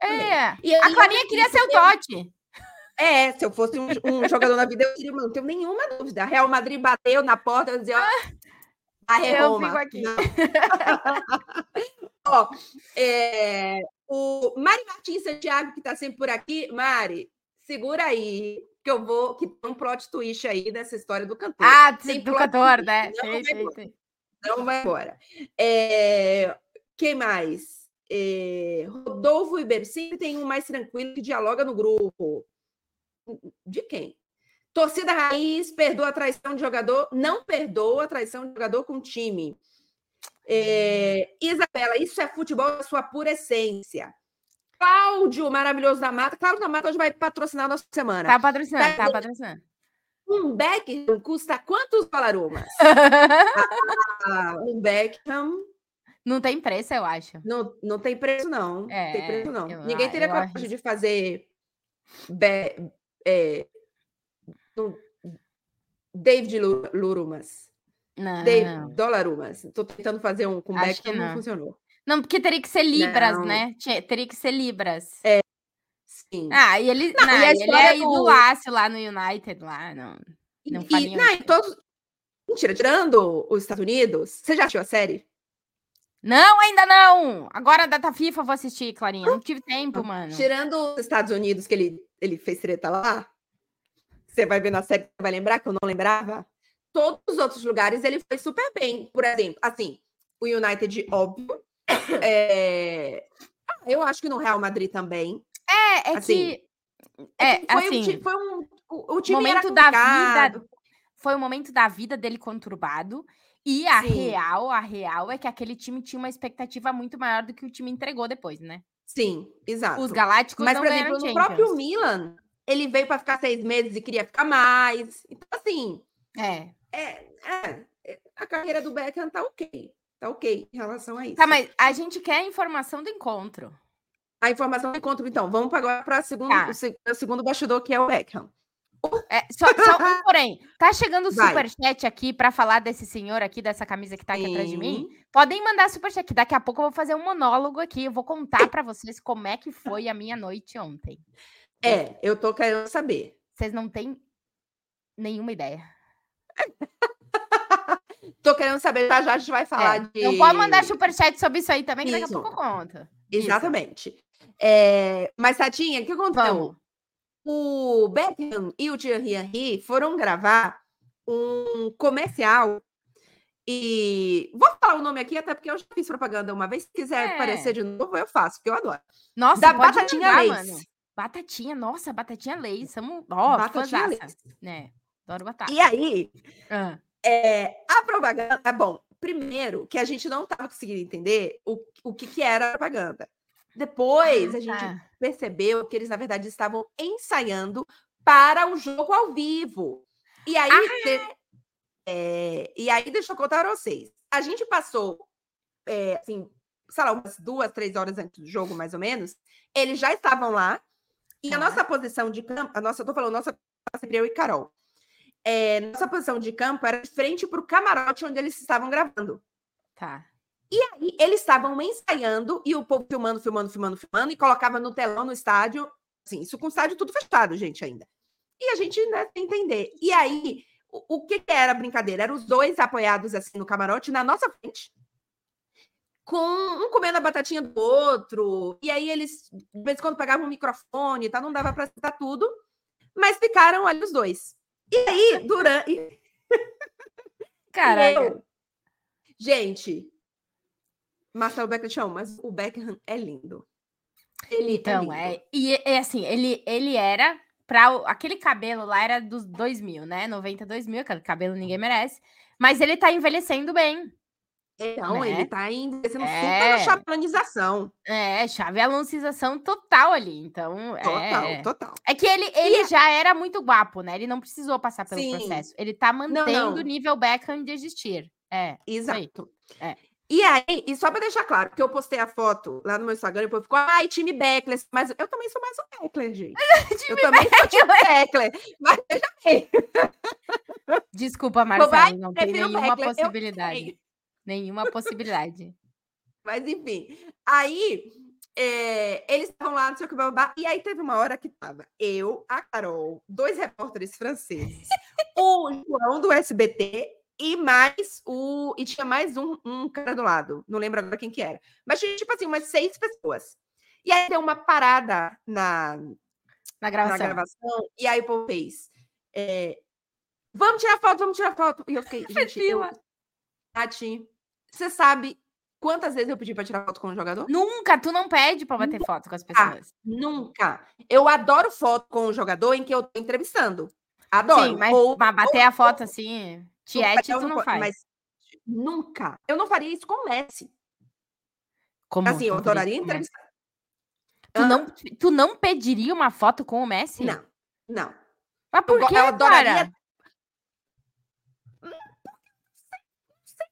É. E aí A eu Clarinha não queria ser o eu- Totti. É, se eu fosse um, um [LAUGHS] jogador na vida, eu diria, não tenho nenhuma dúvida. Real Madrid bateu na porta, eu dizia, ó, a [LAUGHS] Eu Roma. fico aqui. Não. [LAUGHS] ó, é, o Mari Martins Santiago, que está sempre por aqui. Mari, segura aí, que eu vou, que tem um plot twist aí dessa história do cantor. Ah, Tem do cantor, twist, né? não sei, embora. sei. Não vai embora. É, quem mais? É, Rodolfo e Bercini tem um mais tranquilo que dialoga no grupo. De quem? Torcida Raiz perdoa a traição de jogador, não perdoa a traição de jogador com time. É, Isabela, isso é futebol da sua pura essência. Cláudio, maravilhoso da Mata. Cláudio da Mata hoje vai patrocinar a nossa semana. Tá patrocinando, Tá tá patrocinando. Um Beckham custa quantos dolarumas? [LAUGHS] Ah, um Beckham Não tem preço, eu acho. Não, não tem preço, não. Não É, tem preço, não. eu Ninguém teria coragem acho- de fazer be- é, David Lu- Lurumas. Não, não. Dolarumas. Estou tentando fazer um com Beckham, não. não. funcionou. Não, porque teria que ser Libras, Não. né? Teria que ser Libras. Ah, e ele, Não, não, e a ele é do- idolaço lá no United, lá, não. E- não e, não, e todos... Mentira, tirando os Estados Unidos, você já assistiu a série? Não, ainda não! Agora a data FIFA eu vou assistir, Clarinha. Não tive tempo, mano. Tirando os Estados Unidos, que ele, ele fez treta lá, você vai ver na série, vai lembrar que eu não lembrava. Todos os outros lugares ele foi super bem. Por exemplo, assim, o United, óbvio. É, [COUGHS] ah, Eu acho que no Real Madrid também. É, é assim, que. É, foi, um, assim. ti- foi um. O, o time momento da vida foi o momento da vida dele conturbado. E a Sim. real, a real é que aquele time tinha uma expectativa muito maior do que o time entregou depois, né? Sim, exato. Os Galácticos Mas, por exemplo, no Champions. próprio Milan, ele veio para ficar seis meses e queria ficar mais. Então, assim, É. é, é, é, a carreira do Beckham tá ok. Tá ok em relação a isso. Tá, mas a gente quer a informação do encontro. A informação do encontro, então. Vamos agora para segundo, Tá. o, se- o segundo bastidor, que é o Beckham. É, só, só um [LAUGHS] porém, tá chegando o Vai. superchat aqui pra falar desse senhor aqui, dessa camisa que tá aqui atrás de mim. Sim. Podem mandar superchat aqui. Daqui a pouco eu vou fazer um monólogo aqui. Eu vou contar pra vocês como é que foi a minha noite ontem. É, eu tô querendo saber. Vocês não têm nenhuma ideia. [LAUGHS] Tô querendo saber, já já a gente vai falar É, de. Não pode mandar superchat sobre isso aí também, que daqui a pouco eu conto. Isso. É, mas, Tatinha, o que aconteceu? Vamos. O Beckham e o Thierry Henry foram gravar um comercial. E vou falar o nome aqui, até porque eu já fiz propaganda uma vez. Se quiser É. aparecer de novo, eu faço, porque eu adoro. Nossa, Da Batatinha mandar, Lace. mano. Batatinha, nossa, batatinha Lace. Somos, ó, Batatinha Lace. né? Adoro batata. E aí, Ah. É, a propaganda, bom, primeiro que a gente não estava conseguindo entender o, o que, que era a propaganda. Depois Ah, a gente percebeu que eles, na verdade, estavam ensaiando para o jogo ao vivo. E aí, Ah! de- é, e aí deixa eu contar para vocês. A gente passou, é, assim, sei lá, umas duas, três horas antes do jogo, mais ou menos. Eles já estavam lá. E a Tá. nossa posição de campo, a nossa, eu tô falando, nossa, sempre eu e Carol. É, nossa posição de campo era de frente para o camarote onde eles estavam gravando. Tá. E eles estavam ensaiando e o povo filmando, filmando, filmando, filmando e colocava no telão no estádio. Assim, isso com o estádio tudo fechado, gente, ainda. E a gente, né, sem entender. E aí, o, o que, que era a brincadeira? Eram os dois apoiados assim no camarote, na nossa frente, com um comendo a batatinha do outro. E aí eles, de vez em quando, pegavam o microfone e tal, não dava para citar tudo, mas ficaram ali os dois. E aí, durante. [LAUGHS] Caraca. Eu- Gente, Marcelo Beckham te mas o Beckham é lindo. Ele Então, lindo. é. E é assim, ele, ele era. Pra, o- aquele cabelo lá era dos 2000, né? 90, 2000, aquele cabelo ninguém merece. Mas ele tá envelhecendo bem. Então, né? ele tá envelhecendo super É. na chaplanização. É, chave anunciação total ali. Então, Total, é. total. É que ele, ele já era muito guapo, né? Ele não precisou passar pelo Sim. processo. Ele tá mantendo não. o nível Beckham de existir. É. Exato. É. E aí, e só para deixar claro, que eu postei a foto lá no meu Instagram e o povo ficou, ai, time Beckler, mas eu também sou mais um Beckler, gente. [LAUGHS] eu também sou time Beckler. Mas veja bem, Desculpa, vai, Marcelo, não tem prefiro nenhuma Beckler, eu possibilidade. sei. Nenhuma possibilidade. [LAUGHS] Mas enfim, aí é, eles estavam lá, não sei o que, babá, e aí teve uma hora que tava eu, a Carol, dois repórteres franceses, [LAUGHS] o João do SBT e mais o. E tinha mais um, um cara do lado, não lembro agora quem que era. Mas tinha, tipo assim, umas seis pessoas. E aí deu uma parada na, Na na gravação. gravação, e aí o povo fez. é, vamos tirar foto, vamos tirar foto. E eu fiquei, gente, eu. Tati, você sabe quantas vezes eu pedi para tirar foto com um jogador? Nunca, tu não pede pra bater foto com as pessoas. Nunca. Eu adoro foto com o jogador em que eu tô entrevistando. Adoro. Sim, mas, Ou- mas bater a foto assim, tiete, tu não faz. Mas nunca. Eu não faria isso com o Messi. Como assim, eu adoraria entrevistar. Tu não, tu não pediria uma foto com o Messi? Não, não. Mas por que, eu adoraria- cara?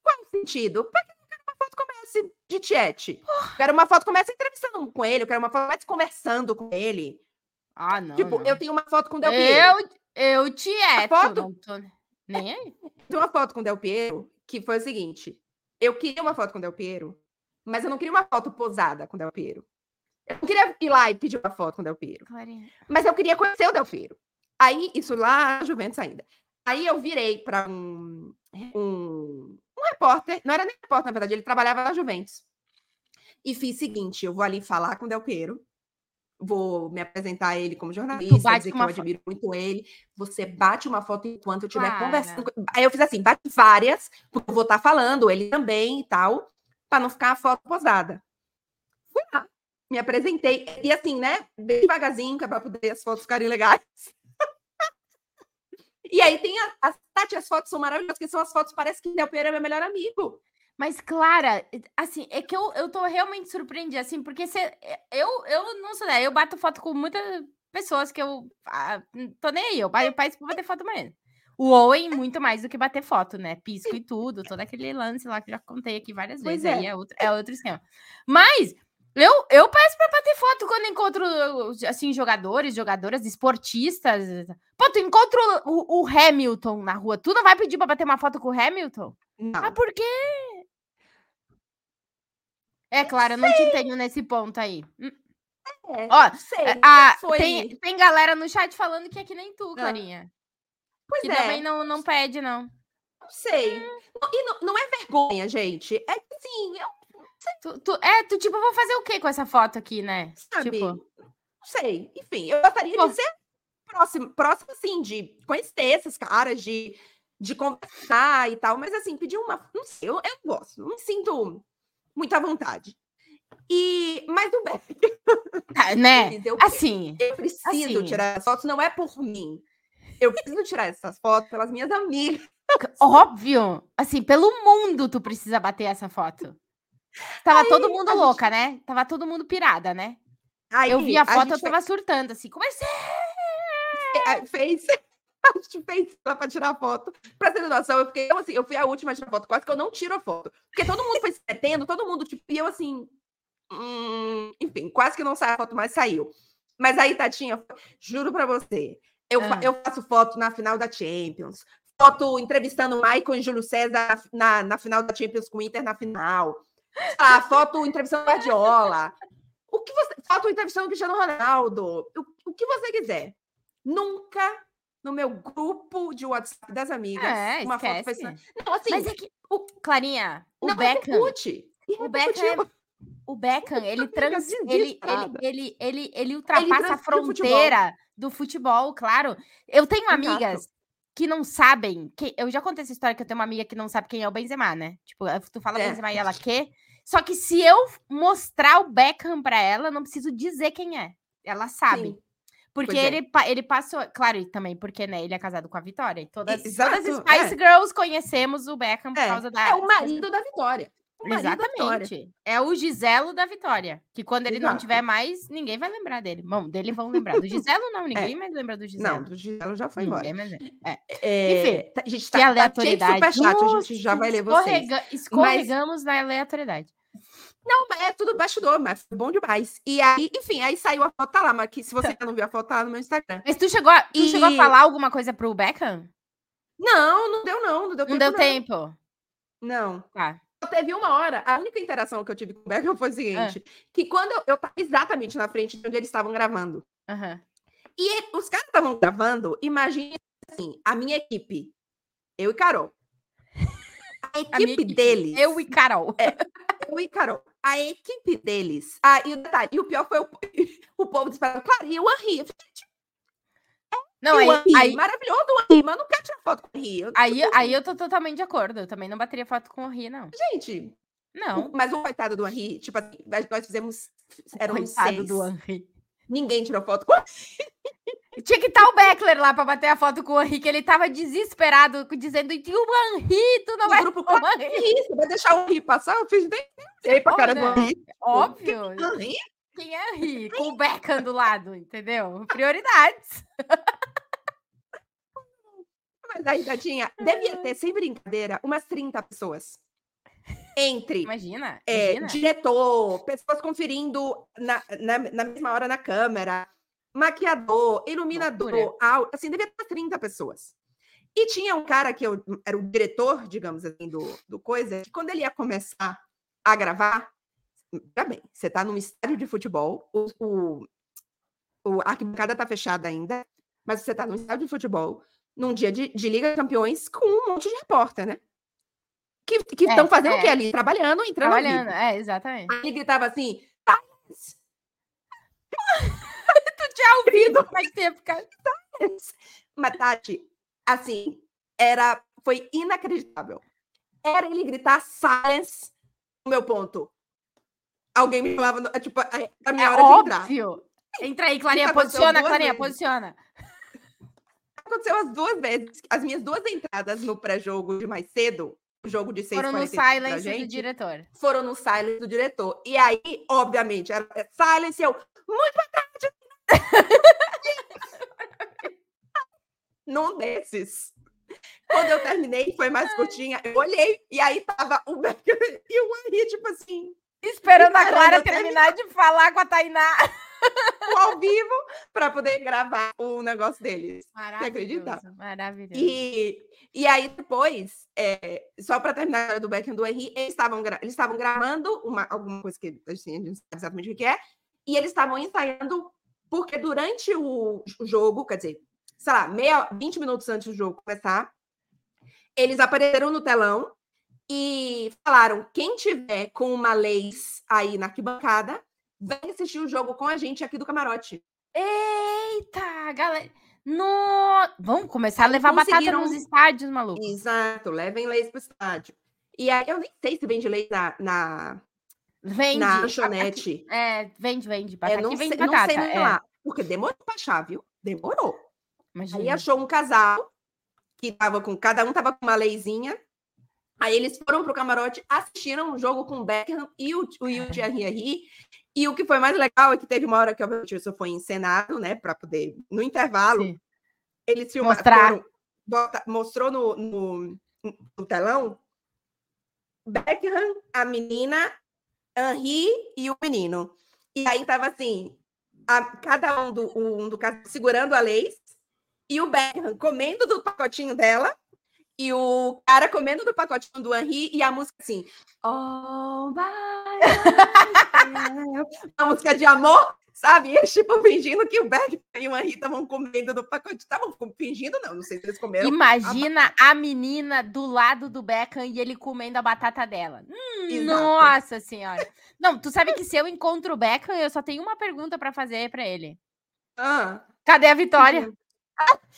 Qual é o sentido? Pra que eu quero uma foto com o Messi de Tiete? Quero uma foto com o Messi entrevistando com ele, eu quero uma foto com o Messi conversando com ele. Ah, não, tipo, não. eu tenho uma foto com o Del Piero. Eu, eu tieto, foto? não tô nem aí. Tem uma foto com o Del Piero que foi o seguinte: eu queria uma foto com o Del Piero, mas eu não queria uma foto posada com o Del Piero. Eu não queria ir lá e pedir uma foto com o Del Piero, Clarinha. mas eu queria conhecer o Del Piero. Aí, isso lá Juventus ainda. Aí eu virei para um, um, um repórter, não era nem repórter, na verdade, ele trabalhava na Juventus. E fiz o seguinte: eu vou ali falar com o Del Piero, vou me apresentar a ele como jornalista, dizer que eu foto. admiro muito ele. Você bate uma foto enquanto eu estiver conversando. Aí eu fiz assim, bate várias, porque eu vou estar falando, ele também e tal, para não ficar a foto posada. Fui lá, me apresentei. E assim, né, bem devagarzinho, para poder as fotos ficarem legais. [LAUGHS] E aí tem a, as, Tati, as fotos são maravilhosas, porque são as fotos, parece que o Del Piero é meu melhor amigo. Mas, Clara, assim, é que eu, eu tô realmente surpreendida, assim, porque cê, eu, eu não sou, né? Eu bato foto com muitas pessoas que eu ah, tô nem aí, eu pra bater foto mesmo. O Owen, muito mais do que bater foto, né? Pisco e tudo, todo aquele lance lá que já contei aqui várias Pois vezes. é. Aí é outro, é outro esquema. Mas eu, eu peço pra bater foto quando encontro, assim, jogadores, jogadoras, esportistas. Pô, tu encontra o, o Hamilton na rua, tu não vai pedir pra bater uma foto com o Hamilton? Não. Ah, por quê? É, claro, eu não te entendo nesse ponto aí. Hum, É, Ó, não sei. ah, foi. tem, tem galera no chat falando que é que nem tu, Clarinha. pois que é, também não, não pede, não. não sei. Não- E não, não é vergonha, gente. É que assim, eu Tu, tu- é, tu tipo, vou fazer o quê com essa foto aqui, né? sabe, Tipo, não sei. Enfim, eu gostaria Pô. de ser próximo, próximo, assim, de conhecer esses caras, de, de conversar e tal, mas assim, pedir uma. Não sei, eu, eu gosto, não me sinto muito à vontade. E, mas o Beck, tá, né? [LAUGHS] eu, Assim, eu preciso assim. tirar as fotos, não é por mim. Eu preciso tirar essas fotos pelas minhas amigas. Óbvio! Assim, pelo mundo tu precisa bater essa foto. Tava Aí, todo mundo a gente- louca, né? Tava todo mundo pirada, né? Aí, Eu vi a foto, eu gente tava surtando, assim. Comecei. fe- fez. [LAUGHS] A gente fez lá pra tirar foto. Pra ter noção, eu fiquei eu, assim, eu fui a última a tirar foto, quase que eu não tiro a foto. Porque todo mundo foi se metendo, todo mundo, tipo, e eu assim. hum, enfim, quase que não sai a foto, mas saiu. Mas aí, Tatinha, juro pra você, eu, Ah. eu faço foto na final da Champions, foto entrevistando o Michael e Júlio César na, na final da Champions com o Inter na final. A foto entrevistando o Guardiola. O que você. Foto entrevistando o Cristiano Ronaldo. O, o que você quiser. Nunca no meu grupo de WhatsApp das amigas. É, uma foto esquece. foi. Não, assim. Mas é que. O, Clarinha, o não Beckham. E O Beckham, é- o Beckham, ele, trans, ele, ele, ele, ele, ele ultrapassa a fronteira do futebol, claro. Eu tenho amigas que não sabem. Que, eu já contei essa história que eu tenho uma amiga que não sabe quem é o Benzema, né? Tipo, tu fala É. Benzema e ela quê? Só que se eu mostrar o Beckham pra ela, não preciso dizer quem é. Ela sabe. Sim. Porque é. ele, ele passou. Claro, e também porque, né, ele é casado com a Vitória. E todas, Exato, todas as Spice é. Girls conhecemos o Beckham por É, causa da. É o marido da Vitória. O da Vitória. Exatamente. É o Giselo da Vitória. Que quando ele não Exato. tiver mais, ninguém vai lembrar dele. Bom, dele vão lembrar. Do Giselo, não. [LAUGHS] Ninguém mais lembra do Giselo. É. Não, do Giselo já foi embora. Ninguém mais lembra. É. É, Enfim, tá- a gente Que tá, tá cheio de aleatoriedade. superchat, a gente já vai ler vocês. escorrega- Escorregamos na aleatoriedade. Não, mas é tudo bastidor, mas foi bom demais. E aí, enfim, aí saiu a foto, tá lá, mas que, se você ainda não viu a foto, tá lá no meu Instagram. Mas tu chegou a, tu chegou a E- falar alguma coisa pro Beckham? Não, não deu não, não deu Não tempo deu não. tempo. Não. Tá. Só Teve uma hora, a única interação que eu tive com o Beckham foi o seguinte, que quando eu, eu tava exatamente na frente de onde eles estavam gravando, Aham. e ele- os caras estavam gravando, imagine assim, a minha equipe, eu e Carol. [LAUGHS] A equipe, A equipe. deles, Eu e Carol. eu e Carol, a equipe deles, ah, e o detalhe, e o pior foi o, [LAUGHS] o povo disparando, claro, e o Henri, Não, o aí, Henri, aí, maravilhoso o Henri, mas eu não quero tirar foto com o Henri. Aí, aí eu tô totalmente de acordo. Eu também não bateria foto com o Ri, não. Gente, Não. mas o coitado do Henri, tipo assim, nós- fizemos, eram Coitado seis, do Henri. ninguém tirou foto com o [LAUGHS] Tinha que estar o Beckler lá pra bater a foto com o Henri, que ele tava desesperado, dizendo: e o Henri, tu não No vai grupo, o claro Henri. Henri, você vai deixar o Henri passar? Eu fiz nem sei pra cara né? do Henri. Óbvio. Quem é Henri? Com o Beckham do lado, entendeu? Prioridades. [LAUGHS] Mas aí, Tadinha, devia ter, sem brincadeira, umas 30 pessoas. Entre Imagina. é, imagina. diretor, pessoas conferindo na, na, na mesma hora na câmera, maquiador, iluminador, assim, devia ter 30 pessoas. E tinha um cara que eu, era o diretor, digamos assim, do, do coisa, que quando ele ia começar a gravar, já bem, você tá num estádio de futebol, o, o, o- a arquibancada tá fechada ainda, mas você tá num estádio de futebol, num dia de, de Liga dos Campeões, com um monte de repórter, né? Que É, estão fazendo o é. quê ali? Trabalhando, entrando. Trabalhando, é, exatamente. Aí ele gritava assim, "Silence! Tu tinha ouvido faz tempo, cara. Mas, Tati, assim, era, foi inacreditável. Era ele gritar silence no meu ponto. Alguém me falava, no- é, tipo, é a minha É hora de entrar. óbvio. Entra aí, Clarinha, posiciona, Clarinha, vezes. posiciona. Aconteceu as duas vezes. As minhas duas entradas no pré-jogo de mais cedo, o jogo de 6 Foram no silence do gente, diretor. foram no silence do diretor. E aí, obviamente, era é, silence, eu, muito boa tarde. [LAUGHS] Num desses. Quando eu terminei, foi mais curtinha, eu olhei, e aí tava o Becker [LAUGHS] e o Henri, tipo assim, Esperando a Clara terminar de falar com a Tainá. ao vivo, para poder gravar o negócio deles. acredita? Maravilhoso, maravilhoso. E, e aí, depois, é, só para terminar do Becker e do Henri, eles estavam gra- eles estavam gravando uma, alguma coisa que assim, a gente não sabe exatamente o que é, e eles estavam ensaiando, porque durante o, jogo, quer dizer, sei lá, meia, 20 minutos antes do jogo começar, eles apareceram no telão e falaram: quem tiver com uma leis aí na arquibancada, vem assistir o jogo com a gente aqui do camarote. Eita, galera. No... Vamos começar a levar batata conseguiram- nos estádios, maluco. Exato, levem leis para o estádio. E aí, eu nem sei se vende leis na, na, Vende. na lanchonete. É, vende, vende. É, Batata. não, Aqui sei, vende não batata. sei nem é. lá. Porque demorou pra achar, viu? Demorou. Aí Imagina. achou um casal que tava com. Cada um tava com uma leizinha. Aí eles foram pro camarote, assistiram um jogo com o Beckham e o, o, e o Thierry Henry. E o que foi mais legal é que teve uma hora que obviamente isso foi encenado, né? Para poder, no intervalo, Sim. eles filmaram, foram- bota- mostrou no, no, no telão Beckham, a menina, Henri e o menino. E aí tava assim, a- cada um do, um do segurando a Leis e o Beckham comendo do pacotinho dela e o cara comendo do pacotinho do Henri e a música assim, oh my [LAUGHS] life. a música de amor, sabe? Eles tipo fingindo que o Beckham e o Henri estavam comendo do pacote, estavam fingindo não, não sei se eles comeram. Imagina a menina do lado do Beckham e ele comendo a batata dela. Hum, nossa senhora. Não, tu sabe que se eu encontro o Beckham, eu só tenho uma pergunta pra fazer pra ele. Ah. Cadê a Vitória?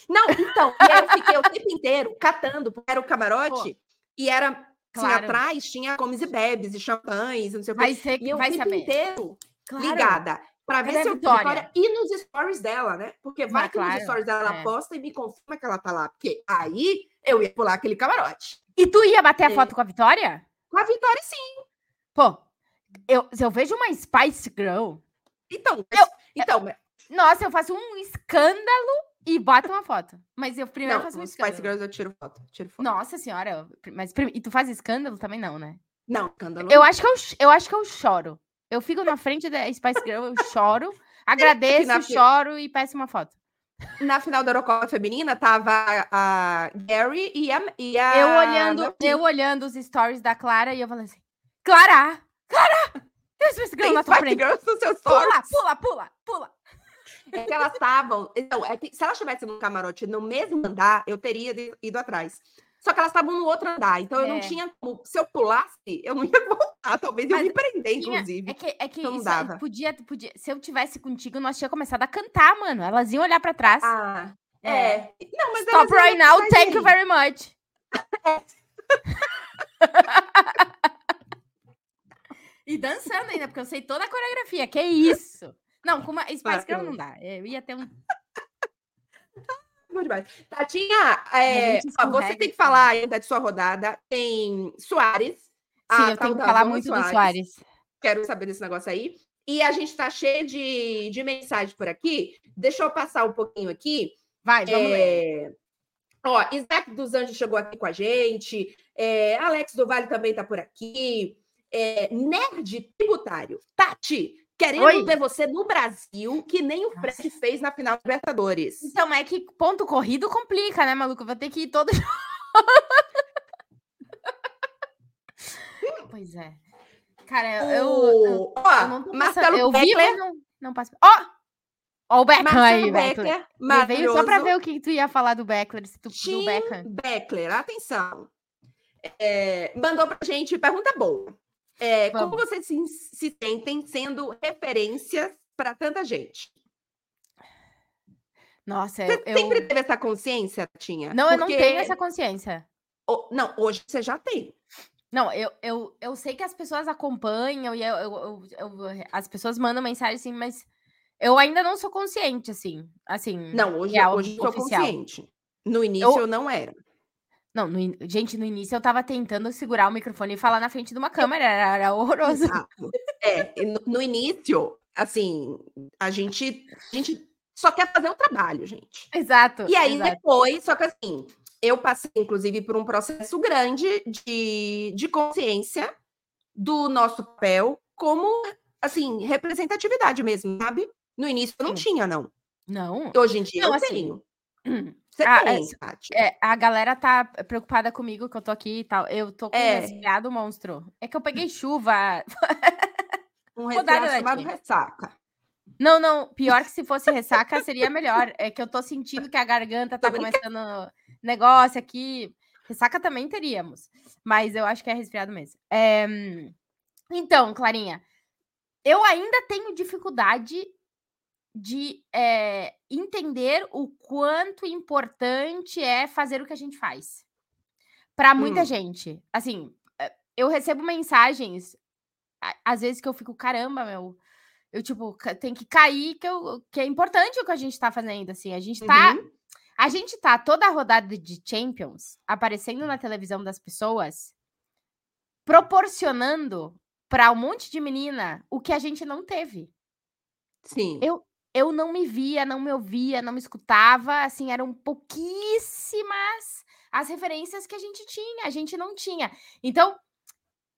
Não, então, e aí eu fiquei o tempo inteiro catando, porque era o camarote, e era, assim, Claro. atrás tinha comes e bebes, e champanhes, não sei o quê. Vai ser E eu o tempo saber. inteiro Claro. ligada, para ver Cadê a se eu Vitória? Vitória e nos stories dela, né? Porque vai Ah, que nos claro, stories dela ela é. posta e me confirma que ela tá lá, porque aí eu ia pular aquele camarote. E tu ia bater a É. foto com a Vitória? Com a Vitória, sim. Pô, eu, se eu vejo uma Spice Girl, Então, Eu- então, mas- nossa, eu faço um escândalo e bato uma foto. Mas eu primeiro não, faço um escândalo. Spice Girls eu tiro foto, tiro foto. Nossa senhora, eu- mas e tu faz escândalo também não, né? Não, escândalo. Eu acho que eu, eu acho que eu choro. Eu fico na frente da Spice Girl, eu choro, [LAUGHS] agradeço, na choro e peço uma foto. Na final da Eurocopa feminina tava a Gary e a, e a Eu olhando, eu olhando os stories da Clara e eu falei assim: Clara! Clara! Tem Spice Girl Tem na tua Spice frente. Girls nos seus Pula, pula, pula, pula. É que elas estavam. Então, é que se elas estivessem no camarote no mesmo andar, eu teria ido atrás. Só que elas estavam no outro andar, então eu não É. tinha como. Se eu pulasse, eu não ia [LAUGHS] voltar. Talvez eu Mas me prender, Tinha- inclusive. É que, é que Então isso dava. podia, podia. Se eu tivesse contigo, nós tinha começado a cantar, mano. Elas iam olhar pra trás. Ah, É. é. Não, mas Stop right now, thank you very much. [LAUGHS] e dançando ainda, porque eu sei toda a coreografia. Que isso? Não, com uma Spice Girl não dá. Eu ia ter um. Bom demais. Tatinha, é, ó, você tem que falar ainda de sua rodada. Tem Soares. Sim, eu tenho que falar muito do Soares. Quero saber desse negócio aí. E a gente tá cheio de, de mensagem por aqui. Deixa eu passar um pouquinho aqui. Vai, vamos ler. É... Ó, Isaac dos Anjos chegou aqui com a gente. É, Alex do Vale também tá por aqui. É, Nerd tributário. Tati, querendo Oi. ver você no Brasil, que nem o Fred fez na final da Libertadores. Então, é que ponto corrido complica, né, maluco? Eu vou ter que ir todo. [LAUGHS] pois é. Cara, eu. eu, ó, eu não tô Marcelo passando. Eu vi, Beckler, não, não passo. Ó! Ó o Beckham aí, Marcelo Beckler. Veio só pra ver o que tu ia falar do Beckler, se tu, do Tim Beckham. Beckler, atenção. É, mandou pra gente pergunta boa. É, como vocês se, se sentem sendo referências para tanta gente? Nossa, Você eu. sempre teve essa consciência, Tinha? Não, eu não tenho essa consciência. Não, hoje você já tem. Não, eu, eu, eu sei que as pessoas acompanham e eu, eu- eu- as pessoas mandam mensagem assim, mas eu ainda não sou consciente, assim. Assim. Não, hoje, real, hoje eu sou consciente. No início eu não era. Não, no in- gente, no início eu tava tentando segurar o microfone e falar na frente de uma câmera, era, era horroroso. É, no, no início, assim, a gente, a gente só quer fazer o trabalho, gente. Exato. E aí exato. depois, só que assim, eu passei, inclusive, por um processo grande de, de consciência do nosso papel como, assim, representatividade mesmo, sabe? No início eu não Sim. tinha, não. Não. Hoje em dia Não, eu assim, tenho. [CLEARS THROAT] Você ah, tem, é, Tati. é, a galera tá preocupada comigo que eu tô aqui e tal. Eu tô com um É. resfriado monstro. É que eu peguei chuva. Um [LAUGHS] resfriado chamado ressaca. Não, não. Pior que se fosse ressaca, seria melhor. É que eu tô sentindo que a garganta tá começando negócio aqui. Ressaca também teríamos. Mas eu acho que é resfriado mesmo. É, Então, Clarinha, eu ainda tenho dificuldade de é, entender o quanto importante é fazer o que a gente faz. Para muita Hum. gente. Assim, eh, eu recebo mensagens, às vezes que eu fico, caramba, meu. Eu, tipo, tem que cair, que, eu, que é importante o que a gente tá fazendo, assim. A gente tá. Uhum. A gente tá toda a rodada de Champions aparecendo na televisão das pessoas, proporcionando para um monte de menina o que a gente não teve. Sim. Eu, eu não me via, não me ouvia, não me escutava, assim, eram pouquíssimas as referências que a gente tinha, a gente não tinha. Então,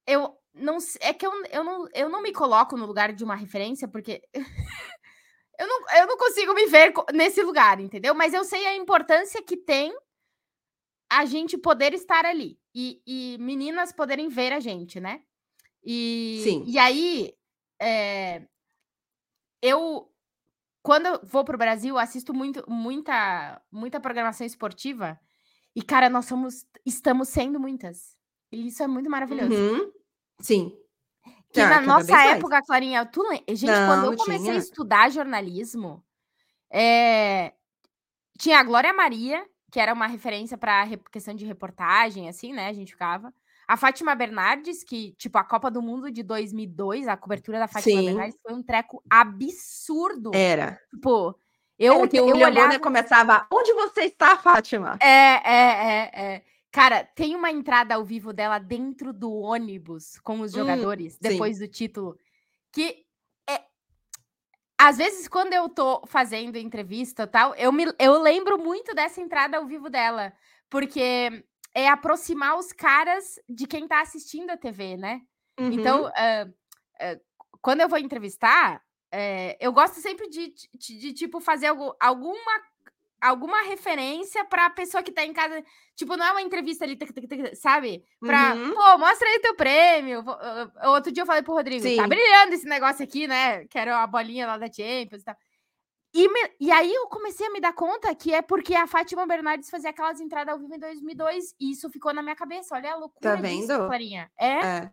eu não é que eu, eu, não, eu não me coloco no lugar de uma referência, porque [LAUGHS] eu, não, eu não consigo me ver nesse lugar, entendeu? Mas eu sei a importância que tem a gente poder estar ali e, e meninas poderem ver a gente, né? E, Sim. e aí, é, eu, quando eu vou para o Brasil, assisto muito, muita, muita programação esportiva. E, cara, nós somos, estamos sendo muitas. E isso é muito maravilhoso. Uhum. Sim. Que Ah, na nossa vez mais. época, Clarinha, tu gente, Não, quando eu comecei a tinha. estudar jornalismo, é, tinha a Glória Maria, que era uma referência para questão de reportagem, assim, né? A gente ficava. A Fátima Bernardes, que, tipo, a Copa do Mundo de 2002, a cobertura da Fátima Sim. Bernardes foi um treco absurdo. Era. Tipo, eu, Era que eu o William olhava... Começava. Onde você está, Fátima? É, é, é, é. Cara, tem uma entrada ao vivo dela dentro do ônibus com os Hum, jogadores, sim. depois do título, que é... Às vezes, quando eu tô fazendo entrevista e tal, eu, me, eu lembro muito dessa entrada ao vivo dela, porque é aproximar os caras de quem tá assistindo a TV, né? Uhum. Então, ah, ah, quando eu vou entrevistar, eh, eu gosto sempre de, de- de, tipo, fazer algu- alguma, alguma referência para a pessoa que tá em casa. Tipo, não é uma entrevista ali, sabe? Pra, Uhum. pô, mostra aí teu prêmio. Outro dia eu falei pro Rodrigo, tá Sim. brilhando esse negócio aqui, né? Que era a bolinha lá da Champions e tal. E, me- e aí eu comecei a me dar conta que é porque a Fátima Bernardes fazia aquelas entradas ao vivo em 2002 e isso ficou na minha cabeça. Olha a loucura disso, vendo? Clarinha. É, É.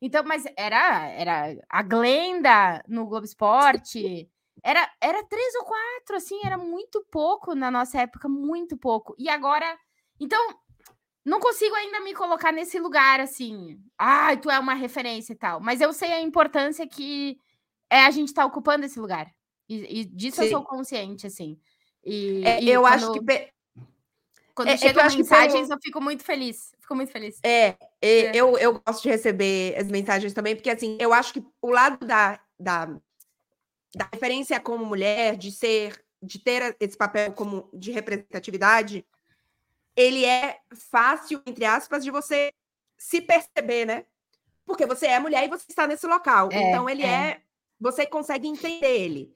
então, mas era, era a Glenda no Globo Esporte. Era, era três ou quatro, assim, era muito pouco na nossa época, muito pouco. E agora, então, não consigo ainda me colocar nesse lugar, assim. Ai, tu é uma referência e tal. Mas eu sei a importância que é a gente tá ocupando esse lugar. E, e disso eu sou Sim. consciente, assim. E, É, e eu acho quando- que. pe- Quando é- é chegam eu acho que mensagens, pelo- eu fico muito feliz. Fico muito feliz. É, É. Eu, eu gosto de receber as mensagens também, porque assim, eu acho que o lado da, da, da referência como mulher, de ser, de ter esse papel como de representatividade, ele é fácil, entre aspas, de você se perceber, né? Porque você é mulher e você está nesse local. É, então ele é. é. Você consegue entender ele.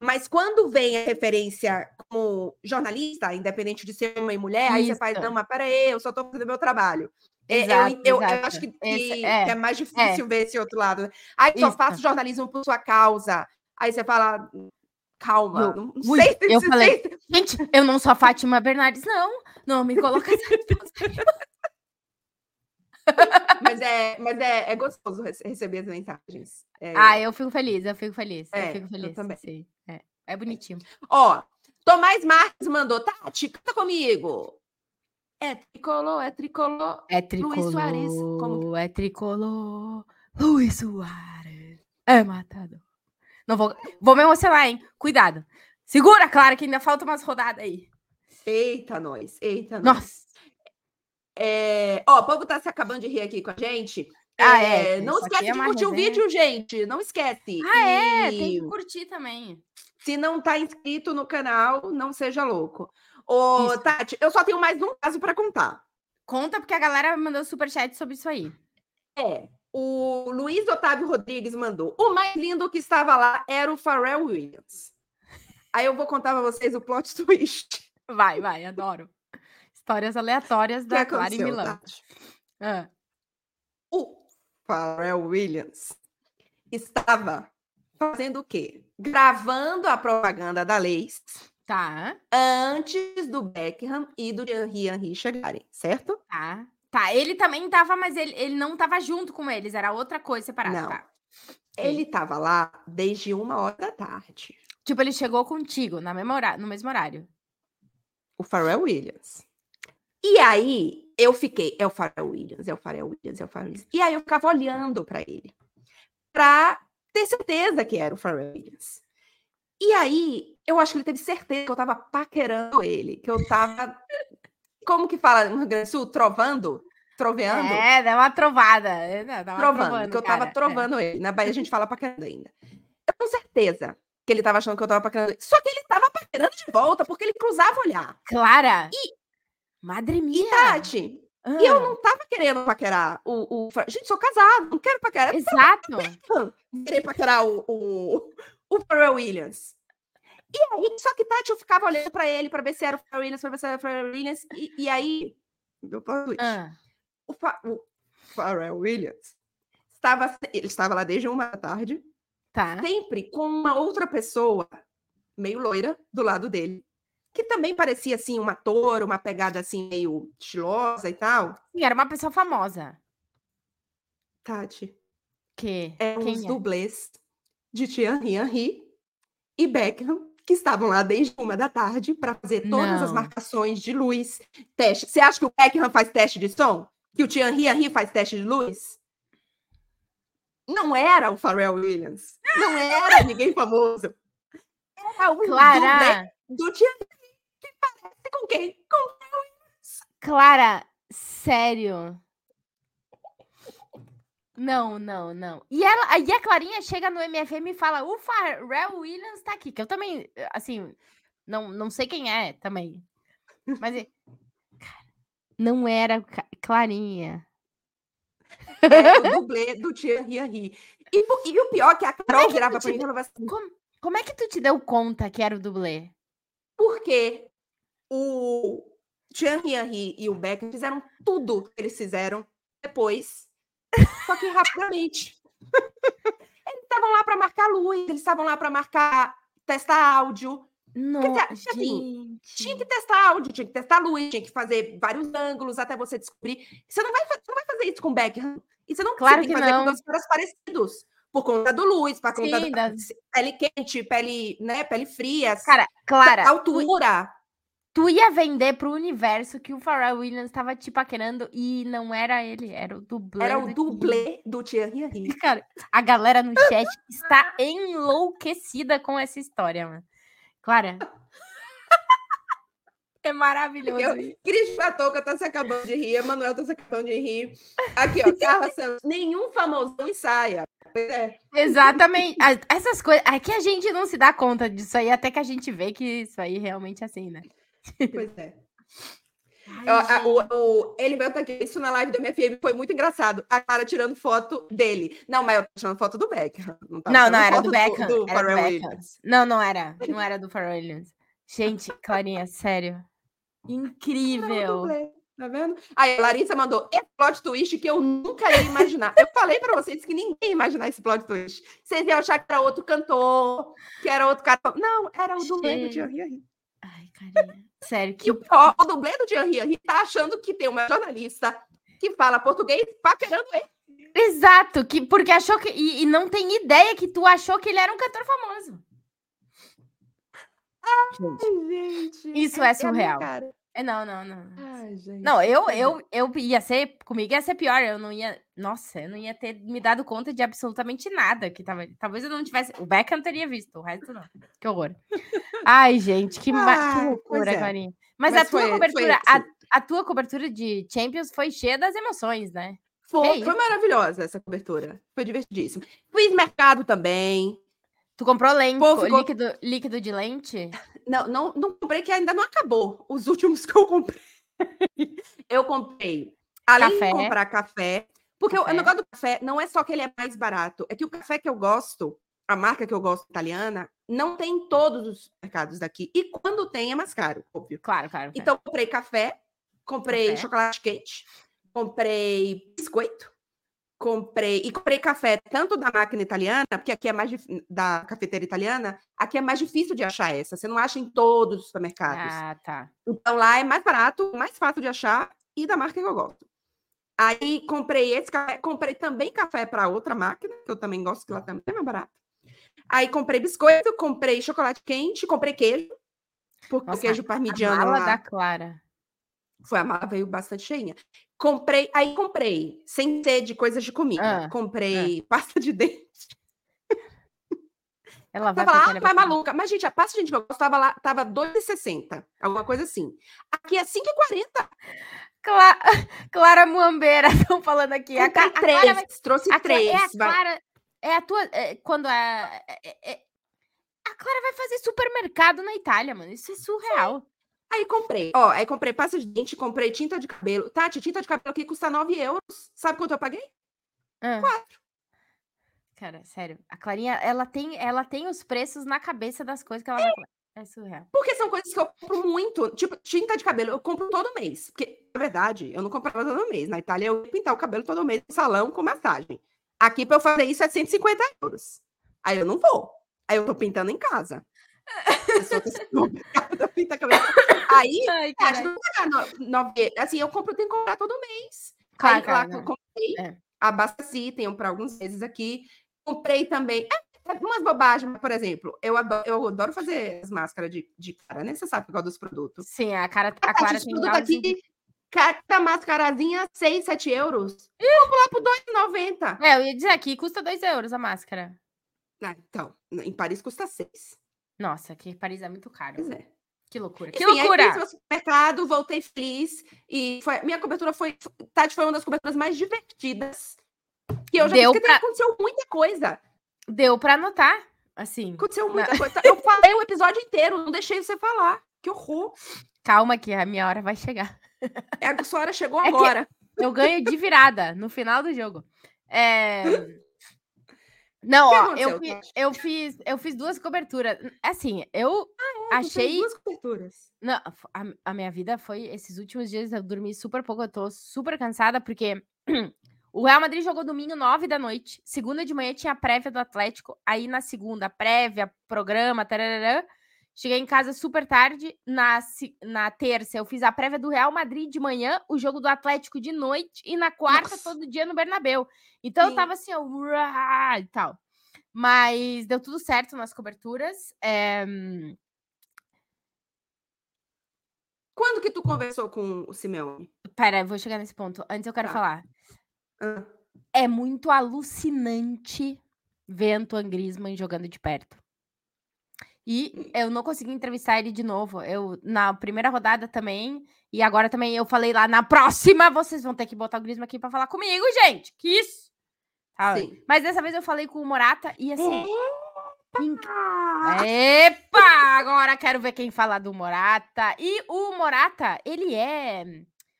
Mas quando vem a referência como jornalista, independente de ser homem e mulher, aí você faz, Isso. não, mas peraí, eu só estou fazendo meu trabalho. É, eu, Exato, eu, eu exato. acho que, Esse- que é, é, mais difícil ver esse outro lado. né? Aí só Isso. faço jornalismo por sua causa. Aí você fala, calma, Eu- não, sei se eu falei, se- Gente, eu não sou a Fátima Bernardes, não. Não me coloca [LAUGHS] essa. Mas é, mas é, é gostoso rece- receber as mensagens. É, Ah, eu fico feliz, eu fico feliz. É, eu fico eu feliz. também. sim, é. É bonitinho. Ó, Tomás Marques mandou, Tati, canta comigo. É tricolor, é tricolor. É Luiz tricolor. Soares, como É tricolor. Luiz Soares. É matador. Não vou. Vou me emocionar, hein? Cuidado. Segura, Clara, que ainda falta umas rodadas aí. Eita, nós, eita, nós. Nossa. É, ó, o povo tá se acabando de rir aqui com a gente. Ah, é, não isso aqui esquece é de curtir o resenha. vídeo, gente. Não esquece. Ah, é? E Tem que curtir também. se não tá inscrito no canal, não seja louco. Ô, Isso. Tati, eu só tenho mais um caso para contar. Conta, porque a galera mandou superchat sobre isso aí. É, o Luiz Otávio Rodrigues mandou. O mais lindo que estava lá era o Pharrell Williams. Aí eu vou contar para vocês o plot [LAUGHS] twist. Vai, vai, adoro. Histórias aleatórias da Clara e Milão. Tati. Ah, O Pharrell Williams estava fazendo o quê? Gravando a propaganda da Leis tá, antes do Beckham e do Henry chegarem, certo? tá. Tá, ele também tava, mas ele, ele não tava junto com eles, era outra coisa separada. Não. Tá. Ele estava lá desde uma hora da tarde. Tipo, ele chegou contigo na mesma hora- no mesmo horário. O Pharrell Williams. E aí eu fiquei, é o Pharrell Williams, é o Pharrell Williams, é o Pharrell Williams. E aí eu ficava olhando para ele, para ter certeza que era o Pharrell Williams. E aí, eu acho que ele teve certeza que eu tava paquerando ele, que eu tava. Como que fala no Rio Grande do Sul? Trovando? Troveando? É, dá uma trovada. É, dá uma trovando, trovando, que eu tava cara. É. trovando ele. Na Bahia a gente fala paquerando ainda. Eu tenho certeza que ele tava achando que eu tava paquerando ele. Só que ele tava paquerando de volta, porque ele cruzava o olhar. Clara. Madre E minha. Tati, Ah, e eu não tava querendo paquerar o. o... Gente, sou casado, não quero paquerar. Exato. querer paquerar o, o, [LAUGHS] o Pharrell Williams. E aí, só que Tati, eu ficava olhando pra ele pra ver se era o Pharrell Williams, pra ver se era o Pharrell Williams. E, e aí, meu Ah, o, Fa- o Pharrell Williams estava, ele estava lá desde uma da tarde, tá. sempre com uma outra pessoa, meio loira, do lado dele, que também parecia assim um ator, uma pegada assim meio estilosa e tal. Sim, era uma pessoa famosa. Tati, Que? eram Quem os é? dublês de Thierry Henry e Beckham, que estavam lá desde uma da tarde para fazer todas as Não. marcações de luz, teste. Você acha que o Beckham faz teste de som? Que o Thierry Henry faz teste de luz? Não era o Pharrell Williams. Não era ninguém famoso. Era o Clara. do Thierry com quem? Com Clara, sério. Não, não, não. E ela, aí a Clarinha chega no MFM e fala: "O Pharrell Williams tá aqui", que eu também, assim, não, não sei quem é também. Mas é- cara, não era Clarinha. é, o dublê do Thierry Henry. E, e o pior é que a Carol que virava tu para mim e falava assim, Como, como é que tu te deu conta que era o dublê? Porque o Thierry Henry e o Beckham fizeram tudo que eles fizeram depois, só que rapidamente. [LAUGHS] eles estavam lá para marcar luz, eles estavam lá para marcar, testar áudio. Não, dizer, assim, Tinha que testar áudio, tinha que testar luz, tinha que fazer vários ângulos até você descobrir. Você não vai, você não vai fazer isso com o Beckham. E você não Claro que fazer não. com dois caras parecidos. Por conta do luz, por conta Sim, da pele quente, pele, né, pele fria, Cara, Clara, tu, altura. tu ia vender pro universo que o Pharrell Williams tava te paquerando e não era ele, era o dublê. Era o dublê do Thierry Henry. [LAUGHS] Cara, a galera no chat está enlouquecida com essa história, mano. Clara. [LAUGHS] É maravilhoso. Eu-. Cris Patoca tá se acabando de rir, Emanuel tá se acabando de rir. Aqui, ó, [LAUGHS] Carla Santos. Nenhum famosão ensaia. É. Exatamente. Essas coisas. Aqui a gente não se dá conta disso aí, até que a gente vê que isso aí realmente é assim, né? Pois é. Ó, a- o, o, ele tá aqui. Isso na live do MFM foi muito engraçado. A Clara tirando foto dele. Não, mas eu tô tirando foto do Beckham. Não, Não, não, era do Beckham. Do, era do Beckham. Não, não era. Não era do Pharrell Williams. Gente, Clarinha, sério. O Incrível. Tá vendo? Aí a Larissa mandou esse plot twist que eu nunca ia imaginar. Eu falei pra vocês que ninguém ia imaginar esse plot twist. Vocês iam achar que era outro cantor, que era outro cara. Não, era o do Henry. Ai, carinha. Sério, E que o pior, o dublê do Thierry Henry tá achando que tem uma jornalista que fala português paquerando ele. Exato, que, porque achou que. E, e não tem ideia que tu achou que ele era um cantor famoso. Gente, Gente, Isso é a minha surreal. cara. É, não, não, não. Ai, gente. Não, eu, eu, eu ia ser. Comigo ia ser pior. Eu não ia. Nossa, eu não ia ter me dado conta de absolutamente nada que tava. Talvez eu não tivesse. O Beckham teria visto, o resto não. Que horror. Ai, gente, que, ma... que loucura, é. Mas, Mas a tua foi- foi cobertura, a, assim. a tua cobertura de Champions foi cheia das emoções, né? Foi, foi maravilhosa essa cobertura. Foi divertidíssimo. Fiz mercado também. Tu comprou lente, Pô, ficou- líquido, líquido de lente? [LAUGHS] Não, não, não comprei, que ainda não acabou. Os últimos [LAUGHS] que eu comprei. eu comprei, além Café. de comprar café, porque o- Café. o negócio do café não é só que ele é mais barato, é que o café que eu gosto, a marca que eu gosto italiana, não tem em todos os mercados daqui. E quando tem, é mais caro, óbvio. Claro, claro. claro. Então, comprei café, comprei Café. chocolate quente, comprei biscoito, comprei e comprei café tanto da máquina italiana, porque aqui é mais dif- da cafeteira italiana, aqui é mais difícil de achar essa. Você não acha em todos os supermercados. Ah, tá. Então lá é mais barato, mais fácil de achar e da marca que eu gosto. Aí comprei esse café, comprei também café para outra máquina, que eu também gosto, que lá também é mais barato. Aí comprei biscoito, comprei chocolate quente, comprei queijo, porque Nossa, o queijo A parmigiano mala lá da Clara. foi a mala veio bastante cheinha. Comprei, aí comprei, sem ser de coisas de comida, Ah, comprei pasta de dente. Ela vai Tava pra lá, vai maluca. Mas, gente, a pasta de dente que eu tava lá, tava 2,60. Alguma coisa assim. Aqui é 5,40. Cla- [LAUGHS] Clara Muambeira, [LAUGHS] estão falando aqui. A, Ca- a Clara três. Trouxe a três. É a. Clara. É a tua. é, quando a. é- é- é- a Clara vai fazer supermercado na Itália, mano. Isso é surreal. Aí comprei. Ó, aí comprei pasta de dente, comprei tinta de cabelo. Tati, tinta de cabelo aqui custa 9 euros. Sabe quanto eu paguei? Ah. Quatro. Cara, sério. A Clarinha, ela tem, ela tem os preços na cabeça das coisas que ela vai. comprar. É surreal. Porque são coisas que eu compro muito. Tipo, tinta de cabelo, eu compro todo mês. Porque, na verdade, eu não comprava todo mês. Na Itália, eu ia pintar o cabelo todo mês no salão com massagem. Aqui, pra eu fazer isso, é 150 euros. Aí eu não vou. Aí eu tô pintando em casa. [LAUGHS] Mercado, pinta cabelo. Aí, [LAUGHS] Ai, que não vou pagar no- nove- Assim, eu compro, eu tenho que comprar todo mês. Claro, Aí, lá que eu né? comprei, É. abasteci, tenho para alguns meses aqui. Comprei também. É, umas bobagens, por exemplo, eu adoro, eu adoro fazer as máscaras de, de cara, né? Você sabe qual dos produtos. Sim, a cara, A a Clara de tem produto aqui, cada mascarazinha, 6, 7 euros. Eu compro lá por 2,90. É, eu ia dizer aqui, custa 2 euros a máscara. Ah, então, em Paris custa 6. Nossa, que Paris é muito caro. Pois é. Que loucura. Que Enfim, aí loucura! fiz meu supermercado, voltei feliz. E foi, minha cobertura foi. Tati foi uma das coberturas mais divertidas que eu já Deu fiz. Porque pra- aconteceu muita coisa. Deu pra anotar, assim. Aconteceu muita coisa. [LAUGHS] Eu falei o episódio inteiro, não deixei você falar. Que horror. Calma que a minha hora vai chegar. É, a sua hora chegou É que- agora. Eu ganho de virada no final do jogo. É... [LAUGHS] Não, ó, eu, fi- eu fiz, eu fiz duas coberturas. Assim, eu Tu fez achei. Duas coberturas. Não, a, a minha vida foi. Esses últimos dias eu dormi super pouco, eu tô super cansada, porque [CLEARS THROAT] o Real Madrid jogou domingo, nove da noite. Segunda de manhã tinha a prévia do Atlético. Aí na segunda, prévia, programa, tararã. Cheguei em casa super tarde. Na, na terça, eu fiz a prévia do Real Madrid de manhã, o jogo do Atlético de noite, e na quarta, Nossa. todo dia no Bernabéu. Então eu Sim. tava assim, ó, e tal. Mas deu tudo certo nas coberturas. É, Quando que tu conversou com o Simeone? Pera, eu vou chegar nesse ponto. Antes eu quero Tá. falar. Ah, É muito alucinante ver Antoine Griezmann jogando de perto. E eu não consegui entrevistar ele de novo. Eu na primeira rodada também e agora também eu falei lá na próxima vocês vão ter que botar o Griezmann aqui pra falar comigo, gente. Que isso? Sim. Mas dessa vez eu falei com o Morata e assim, Ah, Epa! Agora quero ver quem fala do Morata. E o Morata, ele é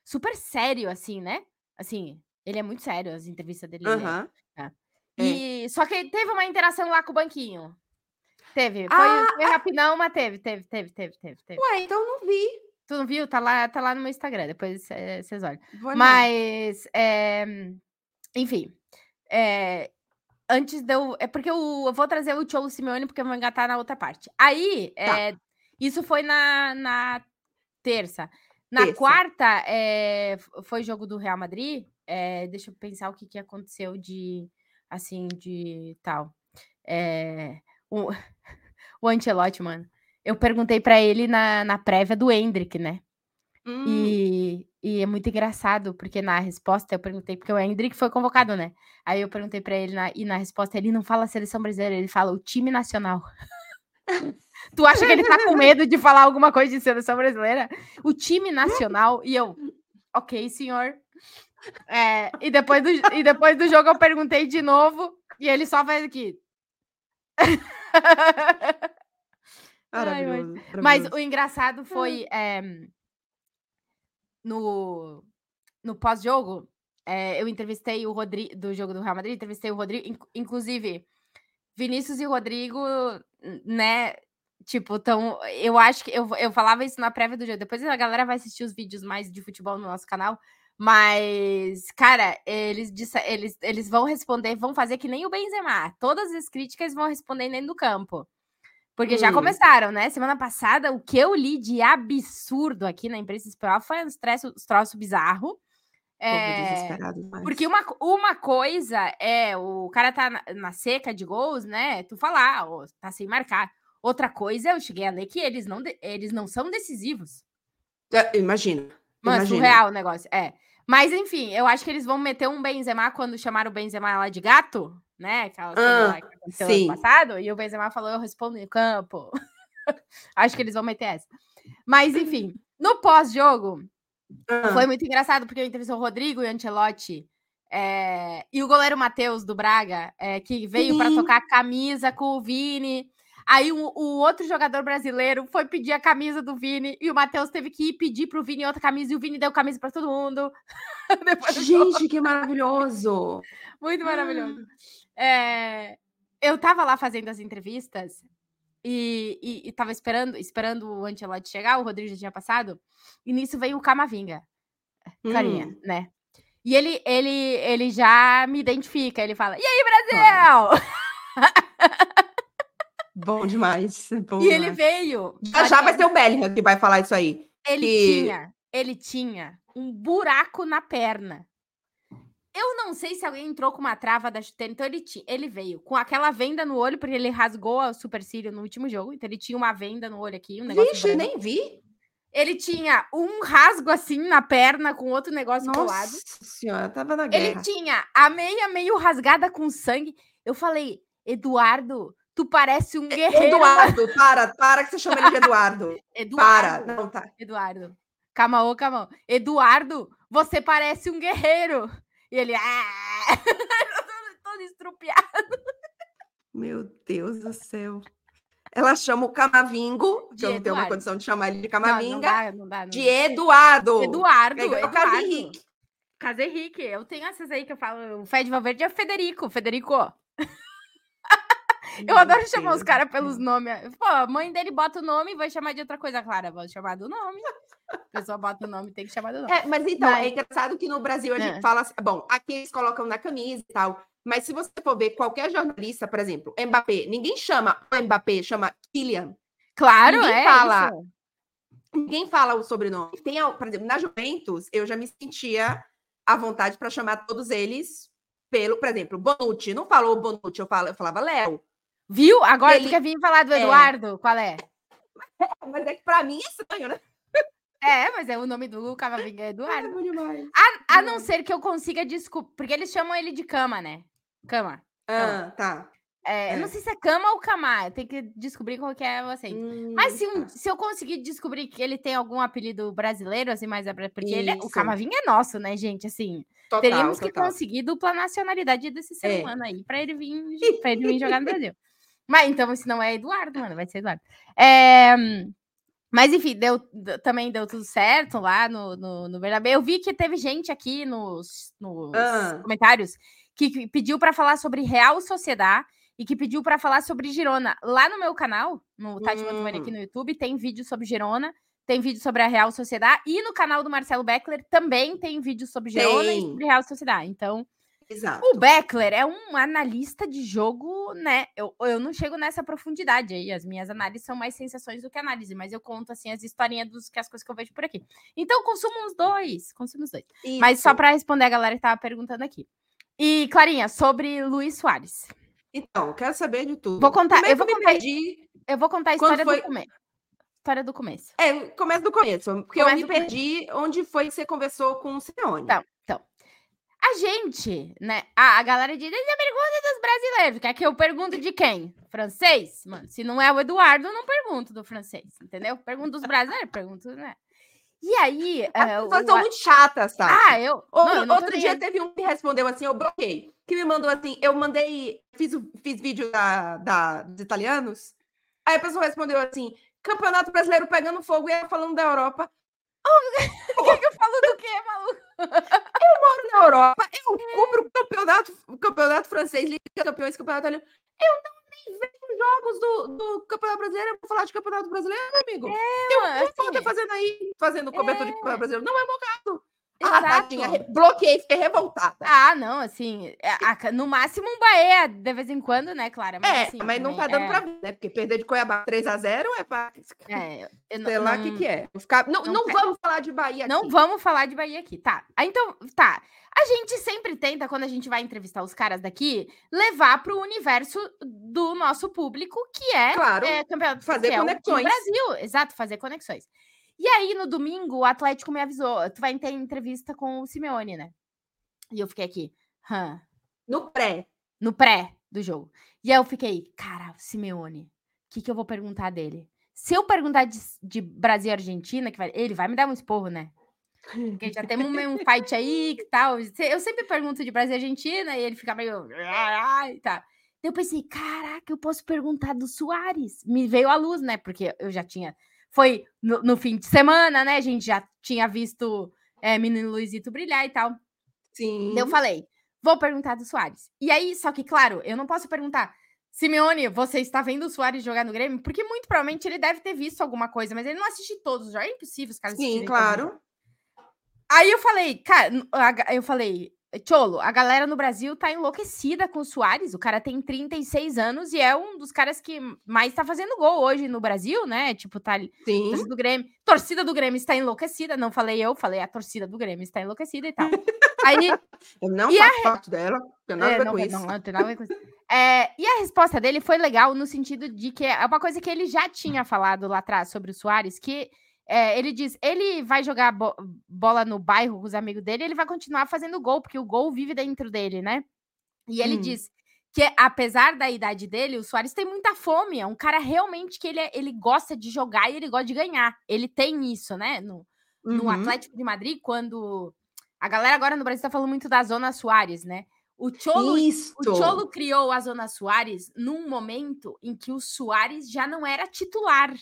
super sério, assim, né? Assim, ele é muito sério, as entrevistas dele. ele é-. E só que teve uma interação lá com o banquinho. Teve. Foi, Ah, foi rapidão, mas teve, teve, teve, teve, teve, teve. Ué, então não vi. Tu não viu? Tá lá, tá lá no meu Instagram, depois eh, vocês olham. Vou. Mas, é, enfim, é, antes de eu. É porque eu, eu vou trazer o Cholo Simeone, porque eu vou engatar na outra parte. Aí, Tá. é, isso foi na, na terça. Na Terça. quarta, é, foi jogo do Real Madrid. é, deixa eu pensar o que, que aconteceu de. Assim, de tal. É, o, [LAUGHS] o Ancelotti, mano. Eu perguntei pra ele na, na prévia do Hendrick, né? Hum, E, e é muito engraçado, porque na resposta eu perguntei, porque o Hendrick foi convocado, né? Aí eu perguntei pra ele, na- e na resposta ele não fala seleção brasileira, ele fala o time nacional. [LAUGHS] tu acha que ele tá com [LAUGHS] medo de falar alguma coisa de seleção brasileira? O time nacional, e eu, ok, senhor. É, e, depois do, e depois do jogo eu perguntei de novo, e ele só faz aqui. [LAUGHS] Ai, mas- Mas o engraçado foi eh, no, no pós-jogo, eh, eu entrevistei o Rodrigo do jogo do Real Madrid, entrevistei o Rodrigo, inc- inclusive Vinícius e Rodrigo, né? Tipo, então, eu acho que eu, eu falava isso na prévia do jogo. Depois a galera vai assistir os vídeos mais de futebol no nosso canal. Mas, cara, eles, eles, eles vão responder, vão fazer que nem o Benzema. Todas as críticas vão responder dentro do campo. Porque já Hum. começaram, né? Semana passada, o que eu li de absurdo aqui na imprensa espanhola foi uns troços troço bizarro. É, porque uma, uma coisa é o cara tá na, na seca de gols, né? Tu falar, ó, tá sem marcar. Outra coisa, eu cheguei a ler que eles não, de- eles não são decisivos. É, Imagina. Mano, imagina. surreal o negócio. É. Mas, enfim, eu acho que eles vão meter um Benzema quando chamaram o Benzema lá de gato. né? Aquela Ah, que aconteceu ano sim. passado, e o Benzema falou, eu respondo em campo. [LAUGHS] Acho que eles vão meter essa. Mas, enfim, no pós-jogo, Ah, foi muito engraçado, porque eu entrevistei o Rodrigo e o Ancelotti, é, e o goleiro Matheus, do Braga, é, que veio para tocar camisa com o Vini. Aí o, o outro jogador brasileiro foi pedir a camisa do Vini, e o Matheus teve que ir pedir pro Vini outra camisa, e o Vini deu camisa para todo mundo. [LAUGHS] Gente, que maravilhoso! Muito maravilhoso. É, eu tava lá fazendo as entrevistas e, e, e tava esperando, esperando o Ancelotti chegar, o Rodrigo já tinha passado, e nisso veio o Camavinga, carinha, Hum, né? E ele, ele, ele já me identifica, ele fala, e aí, Brasil? [LAUGHS] bom demais. Bom E ele demais. veio. Já, já vai ser o Bellingham que vai falar isso aí. Ele que- tinha, ele tinha um buraco na perna. Eu não sei se alguém entrou com uma trava da chuteira, então ele, ti- ele veio com aquela venda no olho, porque ele rasgou o supercílio no último jogo, então ele tinha uma venda no olho aqui, um negócio Vixe, nem vi. Ele tinha um rasgo assim na perna com outro negócio colado. Nossa senhora, tava na Ele guerra. tinha a meia meio rasgada com sangue. Eu falei, Eduardo, tu parece um guerreiro. Eduardo, para, para que você chama ele de Eduardo. [LAUGHS] Para. Eduardo. Não, tá. Eduardo. Calma, ô, calma. Eduardo, você parece um guerreiro. E ele, ah! [LAUGHS] todo, estrupiado. Meu Deus do céu. Ela chama o Camavingo, que eu não tenho uma condição de chamar ele de Não, não Camavinga, dá, não dá. Não de. Eduardo. Eduardo, É o Eduardo. Caso Henrique. Caso Henrique. Eu tenho essas aí que eu falo. O Fed Valverde é Federico. Federico. [LAUGHS] Eu adoro chamar os caras pelos nomes. Pô, a mãe dele bota o nome e vai chamar de outra coisa, Clara. Vou chamar do nome. A pessoa bota o nome, tem que chamar do nome. É, mas então, Mas- é engraçado que no Brasil a gente É. fala assim, bom, aqui eles colocam na camisa e tal, mas se você for ver qualquer jornalista, por exemplo, Mbappé, ninguém chama o Mbappé, chama Kylian. Claro, ninguém é fala. isso. Ninguém fala o sobrenome. Tem, por exemplo, na Juventus, eu já me sentia à vontade para chamar todos eles pelo, por exemplo, Bonucci. Não falou Bonucci, eu, falo, eu falava Léo. Viu? Agora Ele- tu quer vir falar do É. Eduardo? Qual é? [LAUGHS] Mas é que para mim é estranho, né? É, mas é o nome do Cavavinga é É Eduardo. A, a não Eduardo. ser que eu consiga desculpar. Porque eles chamam ele de cama, né? Cama. Ah, tá. É, Eu não É. sei se é cama ou camar. Tenho que descobrir qual que é você. Mas se, Hum, se eu conseguir descobrir que ele tem algum apelido brasileiro, assim, mais porque ele é- o. Camavinga é nosso, né, gente? Assim, total, teríamos que total. conseguir dupla nacionalidade desse ser É. humano aí pra ele vir, pra ele vir jogar no Brasil. Mas então, se não é Eduardo, mano, vai ser Eduardo. É, mas enfim, deu, também deu tudo certo lá no, no, no Bernabéu. Eu vi que teve gente aqui nos, nos Ah. comentários que, que pediu pra falar sobre Real Sociedade e que pediu pra falar sobre Girona. Lá no meu canal, no Tati Mantovani aqui Hum. no YouTube, tem vídeo sobre Girona, tem vídeo sobre a Real Sociedade e no canal do Marcelo Beckler também tem vídeo sobre Girona e sobre Real Sociedade. Então, Exato. o Beckler é um analista de jogo, né? Eu, eu não chego nessa profundidade aí. As minhas análises são mais sensações do que análise, mas eu conto assim as historinhas dos que as coisas que eu vejo por aqui. Então, consumo os dois, consumo os dois. Mas só Isso. para responder a galera que tava perguntando aqui. E, Clarinha, sobre Luiz Soares. Então, quero saber de tudo. Vou contar- é eu vou me contar- perdi. Eu vou contar a história foi- do começo. História do começo. É, começa do começo, porque eu Começa me do começo. perdi onde foi que você conversou com o Simeone. Então. A gente, né? A, a galera diz, "Essa é a pergunta dos brasileiros. Quer que eu pergunto de quem? Francês? Mano, se não é o Eduardo, eu não pergunto do francês, entendeu? Pergunto dos brasileiros, pergunto, né? E aí. As é, o- são muito chatas, tá? Ah, eu. Não, eu outro dia teve um que respondeu assim, eu bloqueei. Que me mandou assim, eu mandei, fiz, o- fiz vídeo da, da- dos italianos. Aí a pessoa respondeu assim, Campeonato Brasileiro pegando fogo e ela falando da Europa. O que, que eu falo do quê, maluco? moro na Europa, eu cubro o campeonato, o campeonato francês, Liga Campeões, campeonato italiano. Eu não nem vejo jogos do, do Campeonato Brasileiro. Eu vou falar de Campeonato Brasileiro, meu amigo. eu mano, não assim, fazendo aí, fazendo cobertura de Campeonato Brasileiro. Não é meu caso. Ah, tadinha, re- bloqueei, fiquei revoltada. Ah, não, assim, a- a- no máximo um Bahia de vez em quando, né, Clara? é, assim, mas não tá também, dando pra ver, né? Porque perder de Cuiabá 3x0 é pra. É, eu Sei lá o que, não- que é. Ficar... Não, não não, vamos falar de Bahia Não aqui. vamos falar de Bahia aqui, tá? Ah, Então, tá. A gente sempre tenta, quando a gente vai entrevistar os caras daqui, levar para o universo do nosso público, que é, Claro, é campeonato fazer que é conexões. Brasil. Exato, fazer conexões. E aí, no domingo, o Atlético me avisou: tu vai ter entrevista com o Simeone, né? E eu fiquei aqui. Hã. No pré. no pré do jogo. E aí eu fiquei, cara, Simeone, o que, que eu vou perguntar dele? Se eu perguntar de, de Brasil e Argentina, que vai, ele vai me dar um esporro, né? Porque já temos um, um fight aí que tal. Eu sempre pergunto de Brasil e Argentina e ele fica meio. E tá. Eu pensei, caraca, eu posso perguntar do Soares. Me veio à luz, né? Porque eu já tinha. Foi no, no fim de semana, né? A gente já tinha visto é, Menino Luizito brilhar e tal. Sim. Eu falei, vou perguntar do Soares. E aí, só que, claro, eu não posso perguntar. Simeone, você está vendo o Soares jogar no Grêmio? Porque muito provavelmente ele deve ter visto alguma coisa, mas ele não assiste todos. Já é impossível os caras Sim, claro. Aí eu falei, cara, eu falei, Cholo, a galera no Brasil tá enlouquecida com o Soares. O cara tem 36 anos e é um dos caras que mais tá fazendo gol hoje no Brasil, né? Tipo, tá Sim. torcida do Grêmio. Torcida do Grêmio está enlouquecida. Não falei eu, falei a torcida do Grêmio está enlouquecida e tal. Aí. [LAUGHS] Eu não faço a... parte dela, tem nada é, a ver não, com isso. Não, não tem nada a ver com isso. É, e a resposta dele foi legal no sentido de que é uma coisa que ele já tinha falado lá atrás sobre o Soares, que é, ele diz, ele vai jogar bo bola no bairro com os amigos dele, ele vai continuar fazendo gol, porque o gol vive dentro dele, né? E ele hum. diz que, apesar da idade dele, o Soares tem muita fome. É um cara realmente que ele, é, ele gosta de jogar e ele gosta de ganhar. Ele tem isso, né? No, uhum. no Atlético de Madrid, quando. A galera agora no Brasil tá falando muito da Zona Soares, né? O Cholo, o Cholo criou a Zona Soares num momento em que o Soares já não era titular.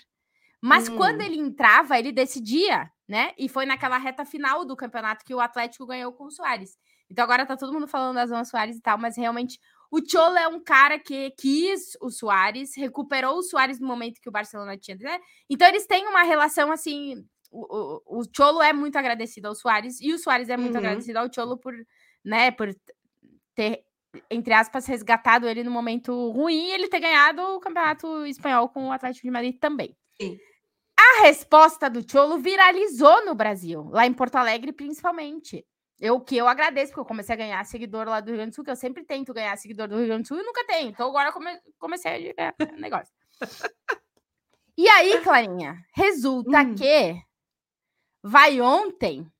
Mas hum. quando ele entrava, ele decidia, né? E foi naquela reta final do campeonato que o Atlético ganhou com o Soares. Então agora tá todo mundo falando da Zona Soares e tal, mas realmente o Cholo é um cara que quis o Soares, recuperou o Soares no momento que o Barcelona tinha, né? Então eles têm uma relação assim. O, o, o Cholo é muito agradecido ao Soares e o Soares é muito uhum. agradecido ao Cholo por, né, por ter, entre aspas, resgatado ele no momento ruim e ele ter ganhado o campeonato espanhol com o Atlético de Madrid também. Sim. A resposta do Cholo viralizou no Brasil, lá em Porto Alegre, principalmente. Eu que eu agradeço, porque eu comecei a ganhar seguidor lá do Rio Grande do Sul, que eu sempre tento ganhar seguidor do Rio Grande do Sul e nunca tenho. Então agora come, comecei a ganhar [LAUGHS] negócio. E aí, Clarinha, resulta hum. que vai ontem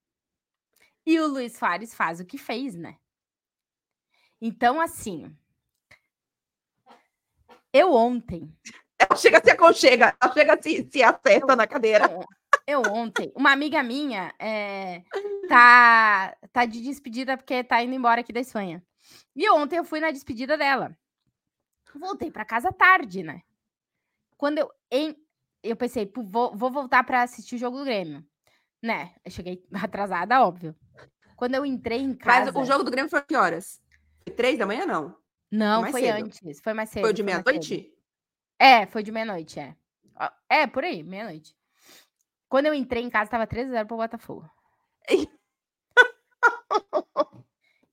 e o Luiz Fares faz o que fez, né? Então, assim, eu ontem ela chega se aconchega, ela chega se, se acerta eu, na cadeira. Eu ontem, uma amiga minha é, tá, tá de despedida porque tá indo embora aqui da Espanha. E ontem eu fui na despedida dela. Voltei para casa tarde, né? Quando eu, em, eu pensei, vou, vou voltar para assistir o jogo do Grêmio. Né? Eu cheguei [LAUGHS] atrasada, óbvio. Quando eu entrei em casa. Mas o jogo do Grêmio foi que horas? Três da manhã, não? Não, foi, foi antes. Foi mais cedo. Foi de meia-noite? É, foi de meia-noite, é. É, por aí, meia-noite. Quando eu entrei em casa, tava 3x0 pro Botafogo.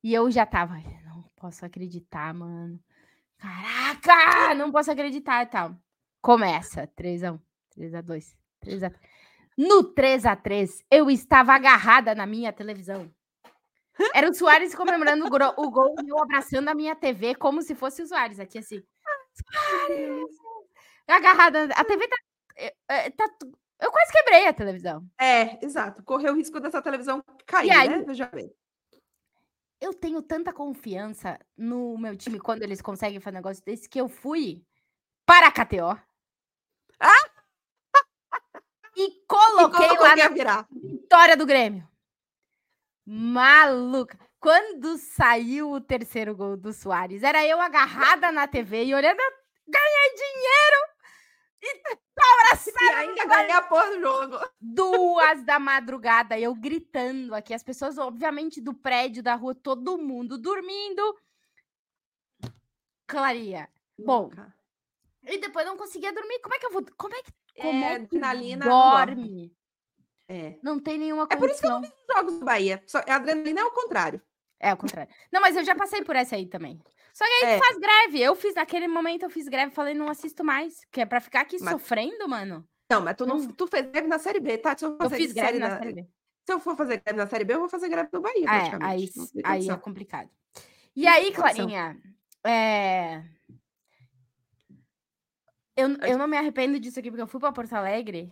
e eu já tava, não posso acreditar, mano. Caraca, não posso acreditar e tal. Começa, 3x1, 3x2, 3x3. No 3x3, eu estava agarrada na minha televisão. Era o Soares comemorando o gol e eu abraçando a minha TV como se fosse o Soares. Aqui assim. Soares! Agarrada. A TV tá, eh, eh, tá, Eu quase quebrei a televisão. É, exato. Correu o risco dessa televisão cair, aí, né? Veja bem. Eu tenho tanta confiança no meu time quando eles conseguem fazer um negócio desse que eu fui para a KTO. Ah! [LAUGHS] E coloquei e lá na virar. vitória do Grêmio. Maluca. Quando saiu o terceiro gol do Soares, era eu agarrada na TV e olhando, ganhei dinheiro! E tá abraçada. A porra do jogo. Duas da madrugada, eu gritando aqui. As pessoas, obviamente, do prédio, da rua, todo mundo dormindo. Claria. Bom. E depois não conseguia dormir. Como é que eu vou. Como é que. Como é, é que adrenalina dorme? Não é. Não tem nenhuma condição. É por isso que eu não vi jogos do Bahia. Só, a adrenalina é o contrário. É o contrário. Não, mas eu já passei por essa aí também. Só que aí é. faz greve. Eu fiz, naquele momento, eu fiz greve falei, não assisto mais. Que é pra ficar aqui mas... sofrendo, mano. Não, mas tu, não, tu fez greve na Série B, tá? Eu, eu fiz greve na, na Série B. Se eu for fazer greve na Série B, eu vou fazer greve no Bahia, é, aí, aí é complicado. E aí, Clarinha, é... Eu, eu não me arrependo disso aqui, porque eu fui para Porto Alegre.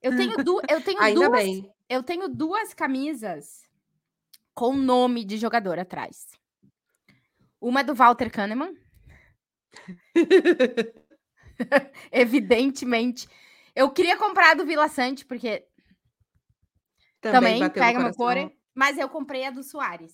Eu tenho, du eu [LAUGHS] tenho Ainda duas. Bem. Eu tenho duas camisas com nome de jogador atrás. Uma é do Walter Kahneman. [LAUGHS] Evidentemente. Eu queria comprar a do Vila Sante, porque também, também pega meu core, mas eu comprei a do Soares.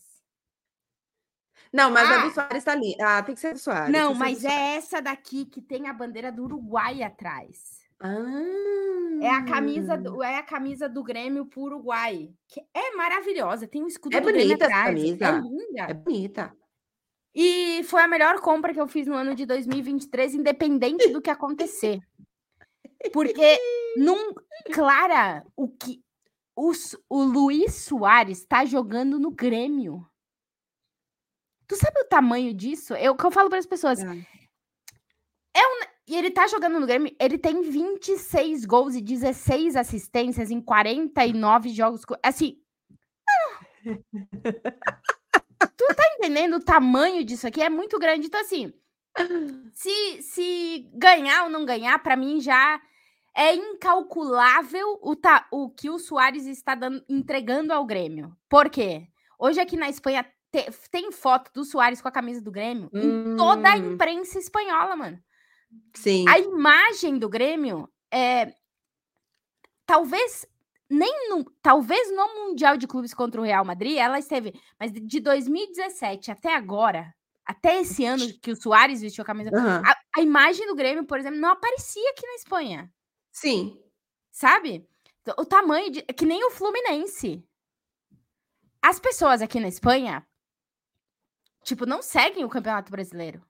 Não, mas ah. a do Soares tá ali. Ah, tem que ser do Soares. Não, mas é essa daqui que tem a bandeira do Uruguai atrás. Ah. É a camisa do, é a camisa do Grêmio pro Uruguai. Que é maravilhosa. Tem um escudo é do Grêmio atrás. Camisa. É linda. É bonita. E foi a melhor compra que eu fiz no ano de 2023, independente do que acontecer. Porque, num, Clara, o que o, o Luiz Soares está jogando no Grêmio. Tu sabe o tamanho disso? Eu que eu falo para as pessoas. É. é um, e ele tá jogando no Grêmio, ele tem 26 gols e 16 assistências em 49 jogos. Assim. [LAUGHS] tu tá entendendo o tamanho disso aqui? É muito grande. Então, assim, se, se ganhar ou não ganhar, para mim já é incalculável o, ta, o que o Soares está dando, entregando ao Grêmio. Por quê? Hoje aqui na Espanha te, tem foto do Soares com a camisa do Grêmio hum. em toda a hum. imprensa espanhola, mano. Sim. A imagem do Grêmio é talvez nem no, talvez no Mundial de Clubes contra o Real Madrid ela esteve, mas de 2017 até agora, até esse ano que o Soares vestiu a camisa, uhum. a, a, imagem do Grêmio, por exemplo, não aparecia aqui na Espanha. Sim. Sabe? O tamanho de. Que nem o Fluminense. As pessoas aqui na Espanha, tipo, não seguem o Campeonato Brasileiro.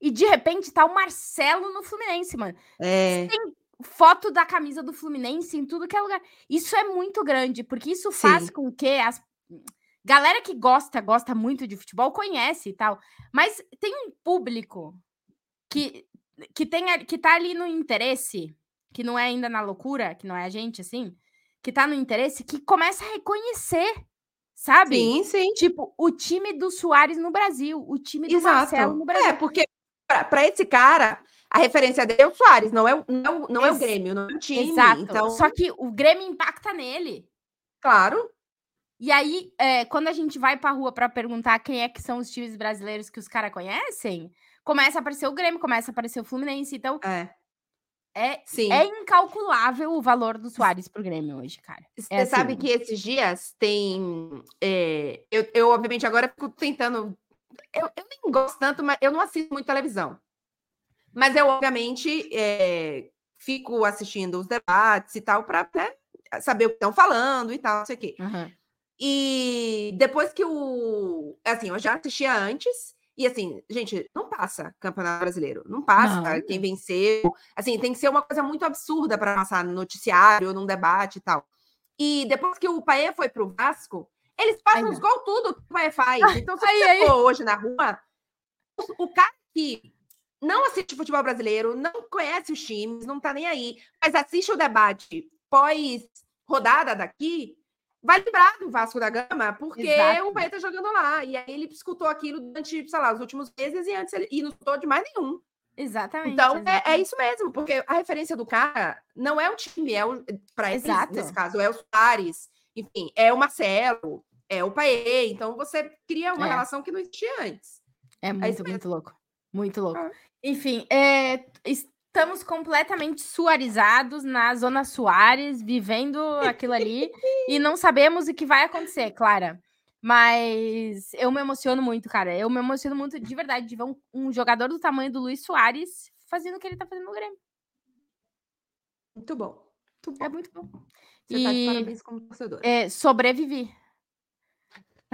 E de repente tá o Marcelo no Fluminense, mano. É. Tem foto da camisa do Fluminense em tudo que é lugar. Isso é muito grande, porque isso faz Sim. com que as. Galera que gosta, gosta muito de futebol, conhece e tal. Mas tem um público que, que, tem, que tá ali no interesse que não é ainda na loucura, que não é a gente, assim, que tá no interesse, que começa a reconhecer, sabe? Sim, sim. Tipo, o time do Soares no Brasil, o time do Exato. Marcelo no Brasil. É, porque para esse cara, a referência dele é o Soares, não é, não, não é o Grêmio, não é o time. Exato. Então... Só que o Grêmio impacta nele. Claro. E aí, é, quando a gente vai pra rua para perguntar quem é que são os times brasileiros que os caras conhecem, começa a aparecer o Grêmio, começa a aparecer o Fluminense. Então, é. É, Sim. é incalculável o valor do Soares pro Grêmio hoje, cara. Você é sabe assim. que esses dias tem. É, eu, eu, obviamente, agora fico tentando. Eu, eu, nem gosto tanto, mas eu não assisto muito televisão. Mas eu, obviamente, é, fico assistindo os debates e tal, para né, saber o que estão falando e tal, não sei o quê. Uhum. E depois que o. Assim, eu já assistia antes. E assim, gente, não passa Campeonato Brasileiro. Não passa não. quem venceu. Assim, tem que ser uma coisa muito absurda para passar no noticiário, num debate e tal. E depois que o Paê foi pro Vasco, eles passam os gols tudo que o Paê faz. Então, se aí, você aí. for hoje na rua, o cara que não assiste futebol brasileiro, não conhece os times, não tá nem aí, mas assiste o debate pós rodada daqui, vai lembrar do Vasco da Gama, porque Exato. o pai tá jogando lá. E aí ele escutou aquilo durante, sei lá, os últimos meses e antes ele e não escutou de mais nenhum. Exatamente. Então exatamente. É, é, isso mesmo, porque a referência do cara não é o time, é o para esse nesse caso é o Soares, enfim, é o Marcelo, é o Paê. Então você cria uma é. relação que não existia antes. É, é muito, é muito louco. Muito louco. Ah. Enfim, é, estamos completamente suarizados na Zona Soares, vivendo aquilo ali, [LAUGHS] e não sabemos o que vai acontecer, Clara. Mas eu me emociono muito, cara. Eu me emociono muito de verdade de ver um, um jogador do tamanho do Luiz Soares fazendo o que ele tá fazendo no Grêmio. Muito bom. Muito bom. É muito bom. Você e, tá de parabéns como torcedor. É, sobrevivi.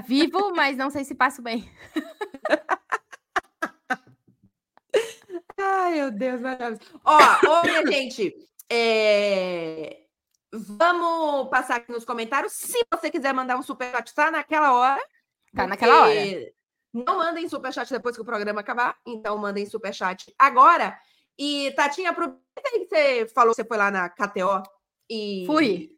Vivo, mas não sei se passo bem. [LAUGHS] Ai, meu Deus, maravilhoso. Ó, minha gente, é... vamos passar aqui nos comentários. Se você quiser mandar um superchat, tá naquela hora. Tá naquela hora. Não mandem superchat depois que o programa acabar. Então, mandem superchat agora. E, Tatinha, aproveita aí que você falou que você foi lá na KTO e. Fui.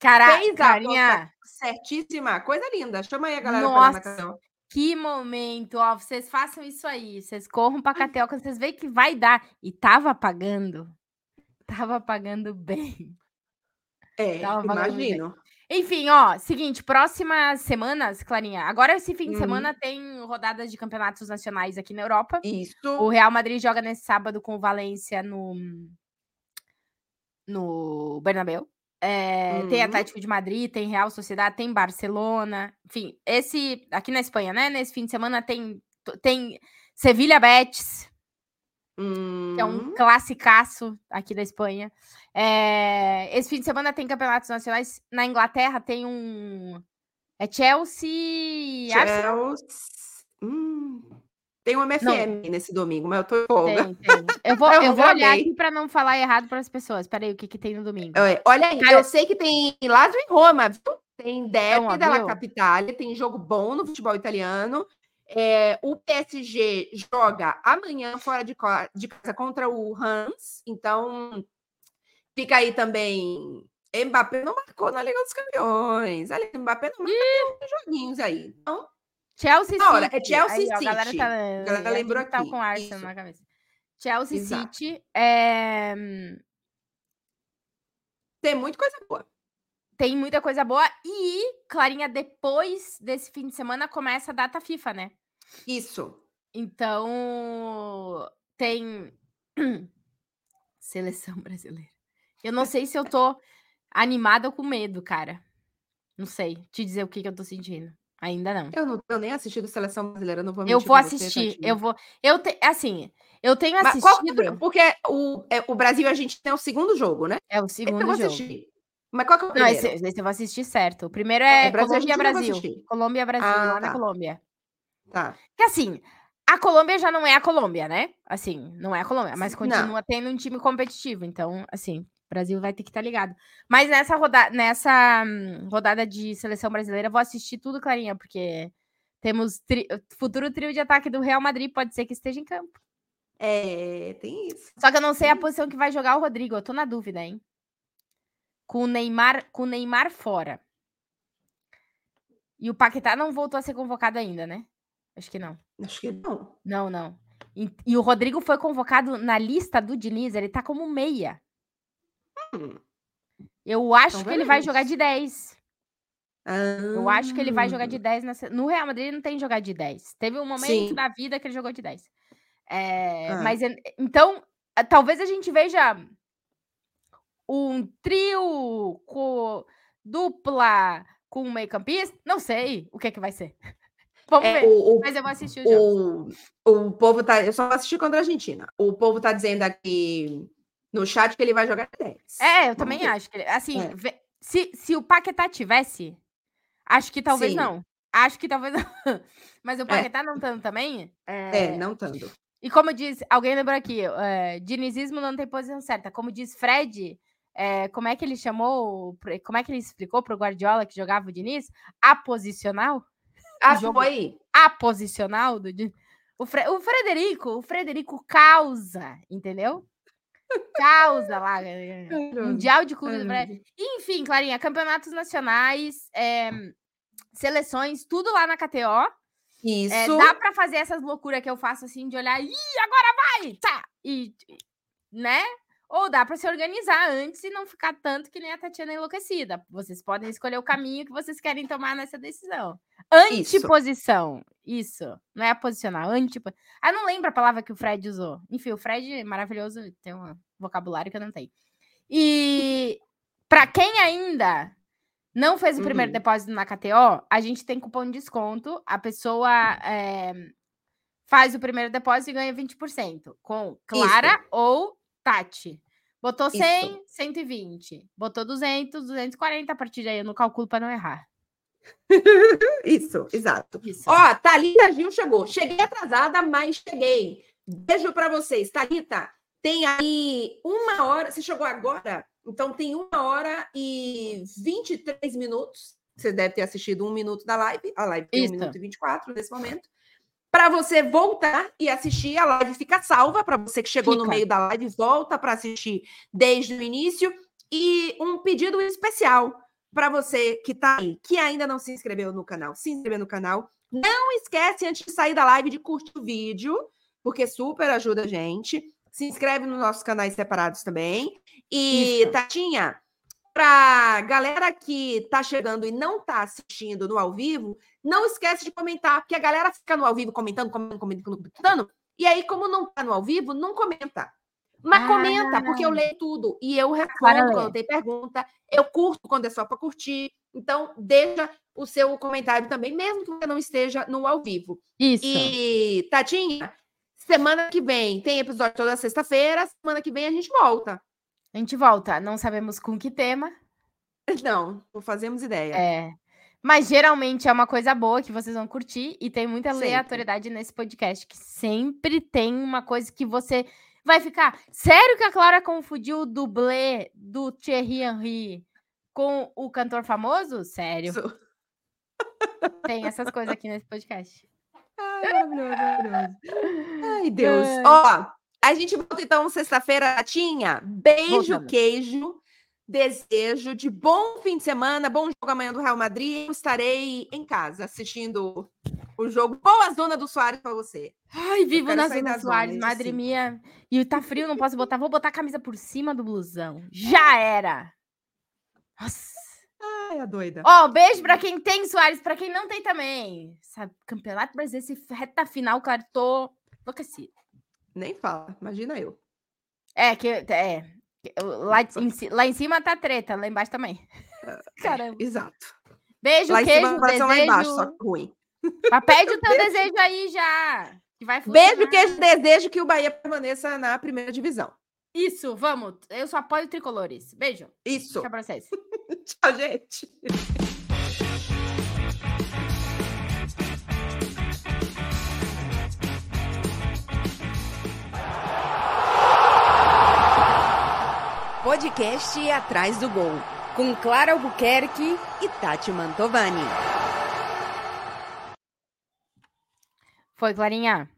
Caraca, carinha. Certíssima. Coisa linda. Chama aí a galera Nossa. pra lá na KTO. Que momento, ó, vocês façam isso aí, vocês corram para Catel, que vocês veem que vai dar. E tava pagando, tava pagando bem. É, tava imagino. Bem. Enfim, ó, seguinte, próximas semanas, Clarinha. Agora, esse fim de Uhum. semana, tem rodadas de campeonatos nacionais aqui na Europa. O Isso. Real Madrid joga nesse sábado com o Valência no, no Bernabéu. É, Tem Uhum. Atlético de Madrid, tem Real Sociedade, tem Barcelona. Enfim, esse aqui na Espanha, né? Nesse fim de semana tem, tem Sevilha Betis, que é um Hum. classicaço aqui da Espanha. É, esse fim de semana tem campeonatos nacionais. Na Inglaterra tem um. É Chelsea. Chelsea. Hum. Tem um MFM nesse domingo, mas eu tô em folga. Tem, tem. Eu vou, [LAUGHS] Eu eu vou olhar aqui para não falar errado para as pessoas. Peraí, o que, que tem no domingo? Olha aí, Cara- eu sei que tem Lazio em Roma, viu? Tem Derby ó, della? Capitale, tem jogo bom no futebol italiano. É, o PSG joga amanhã fora de, de casa contra o Hans, então fica aí também. Mbappé não marcou na Liga dos Campeões. Ali, Mbappé não marcou joguinhos aí. Então, Chelsea hora, City. é Chelsea Aí, ó, a galera City. tá, A galera lembrou tá aqui, com Arsenal isso. na cabeça. Chelsea Exato. City. é, tem muita coisa boa. Tem muita coisa boa. E, Clarinha, depois desse fim de semana começa a data FIFA, né? Isso. Então, tem [CLEARS THROAT] seleção brasileira. Eu não sei se eu tô animada ou com medo, cara. Não sei te dizer o que, que eu tô sentindo. Ainda não. Eu não tenho nem assistido Seleção Brasileira, não vou Eu mentir vou pra você, assistir. tadinha. eu vou. Eu te, assim, eu tenho qual- assistido. porque o, é, o Brasil a gente tem o segundo jogo, né? É o eu segundo vou jogo. assistir. Mas qual que é o Não, primeiro? esse, esse eu vou assistir certo. O primeiro é, É, Brasil, gente Colômbia não Brasil. assistir. Colômbia Brasil, Ah, lá na tá. Colômbia. Tá. Que assim, a Colômbia já não é a Colômbia, né? Assim, não é a Colômbia, mas Não. continua tendo um time competitivo. Então, assim, o Brasil vai ter que estar ligado. Mas nessa, roda nessa hum, rodada de seleção brasileira, eu vou assistir tudo, Clarinha, porque temos tri- futuro trio de ataque do Real Madrid, pode ser que esteja em campo. É, tem isso. Só que eu não sei a posição que vai jogar o Rodrigo, eu tô na dúvida, hein? Com o Neymar, com o Neymar fora. E o Paquetá não voltou a ser convocado ainda, né? Acho que não. Acho que não. Não, não. E, e o Rodrigo foi convocado na lista do Diniz, ele tá como meia. Eu acho Então que ele vai jogar de 10. Eu acho que ele vai jogar Ah. de 10 nessa... No Real Madrid ele não tem jogar de 10. Teve um momento Sim. da vida que ele jogou de 10. É, Ah. Mas en- então, ah, talvez a gente veja um trio com dupla com um meio-campista. Não sei o que, que vai ser. [LAUGHS] Vamos É, ver. o, Mas eu vou assistir o jogo. o, o povo tá. Eu só assisti contra a Argentina. O povo tá dizendo aqui no chat que ele vai jogar 10. É, eu Vamos também ver. acho que ele- assim, É. se, se o Paquetá tivesse, acho que talvez Sim. não. Acho que talvez não. [LAUGHS] Mas o É. Paquetá não tanto também. É, não tanto. E como diz, alguém lembrou aqui, é, dinizismo não tem posição certa. Como diz Fred, é, como é que ele chamou, o- como é que ele explicou pro Guardiola que jogava o Diniz? Aposicional? [LAUGHS] Ah, foi? Aposicional do Diniz. O, Fre- o Frederico, o Frederico causa, entendeu? Causa lá. é, Mundial de Clubes do Brasil. Enfim, Clarinha, campeonatos nacionais, é, seleções, tudo lá na KTO. Isso. É, dá pra fazer essas loucuras que eu faço assim, de olhar, ih, agora vai! Tá! E, e- né? Ou dá pra se organizar antes e não ficar tanto que nem a Tatiana enlouquecida. Vocês podem escolher o caminho que vocês querem tomar nessa decisão. Isso. Antiposição. Isso. Não é posicional. Antipo... Ah, não lembro a palavra que o Fred usou. Enfim, o Fred é maravilhoso, tem um vocabulário que eu não tenho. E pra quem ainda não fez o primeiro Uhum. depósito na KTO, a gente tem cupom de desconto. A pessoa é, faz o primeiro depósito e ganha 20%. Com Clara ou Tati. Botou 100, 120. Botou 200, 240. A partir daí eu não calculo para não errar. [LAUGHS] Isso, exato. Isso. Ó, Thalita Gil chegou. Cheguei atrasada, mas cheguei. Beijo pra vocês. Thalita, tem aí uma hora. Você chegou agora? Então tem uma hora e 23 minutos. Você deve ter assistido um minuto da live. A live tem Isso. um minuto e 24 nesse momento. Para você voltar e assistir, a live fica salva. Para você que chegou no Fica. meio da live, volta para assistir desde o início. E um pedido especial para você que está aí, que ainda não se inscreveu no canal, se inscrever no canal. Não esquece, antes de sair da live, de curtir o vídeo, porque super ajuda a gente. Se inscreve nos nossos canais separados também. E, Isso. Tatinha, para galera que tá chegando e não tá assistindo no ao vivo, não esquece de comentar, porque a galera fica no ao vivo comentando, comentando, comentando, comentando e aí, como não tá no ao vivo, não comenta. Mas ah, comenta, porque eu leio tudo e eu respondo quando tem pergunta, eu curto quando é só para curtir. Então, deixa o seu comentário também, mesmo que você não esteja no ao vivo. Isso. E, Tadinha, semana que vem tem episódio toda sexta-feira, semana que vem a gente volta. A gente volta, não sabemos com que tema. [LAUGHS] Não, não fazemos ideia. É. Mas geralmente é uma coisa boa que vocês vão curtir e tem muita sempre. aleatoriedade nesse podcast, que sempre tem uma coisa que você vai ficar. Sério que a Clara confundiu o dublê do Thierry Henry com o cantor famoso? Sério. [LAUGHS] Tem essas coisas aqui nesse podcast. Ai, maravilhoso, maravilhoso. [LAUGHS] Ai, Deus. Ó, a gente volta então sexta-feira, Tinha. Beijo, Voltando. queijo. Desejo de bom fim de semana, bom jogo amanhã do Real Madrid. Eu estarei em casa assistindo o jogo. Boa zona do Soares para você. Ai, vivo na zona do Soares, madre sim. minha. E tá frio, não posso botar. Vou botar a camisa por cima do blusão. Já era. Nossa. Ai, a doida. Ó, oh, beijo pra quem tem Soares, pra quem não tem também. Sabe, Campeonato Brasileiro, esse reta final, claro, tô enlouquecido. Nem fala, imagina eu. É, que é. [LAUGHS] Lá em, lá em cima tá treta, lá embaixo também. É, [LAUGHS] Caramba. Exato. Beijo, lá queijo, cima, desejo. Lá embaixo, só ruim. Mas pede o [LAUGHS] teu beijo. desejo aí já. Que vai Beijo, queijo, desejo que o Bahia permaneça na primeira divisão. Isso, vamos. Eu só apoio tricolores. Beijo. Isso. Tchau pra vocês. Tchau, gente. Podcast Atrás do Gol, com Clara Albuquerque e Tati Mantovani. Foi, Clarinha.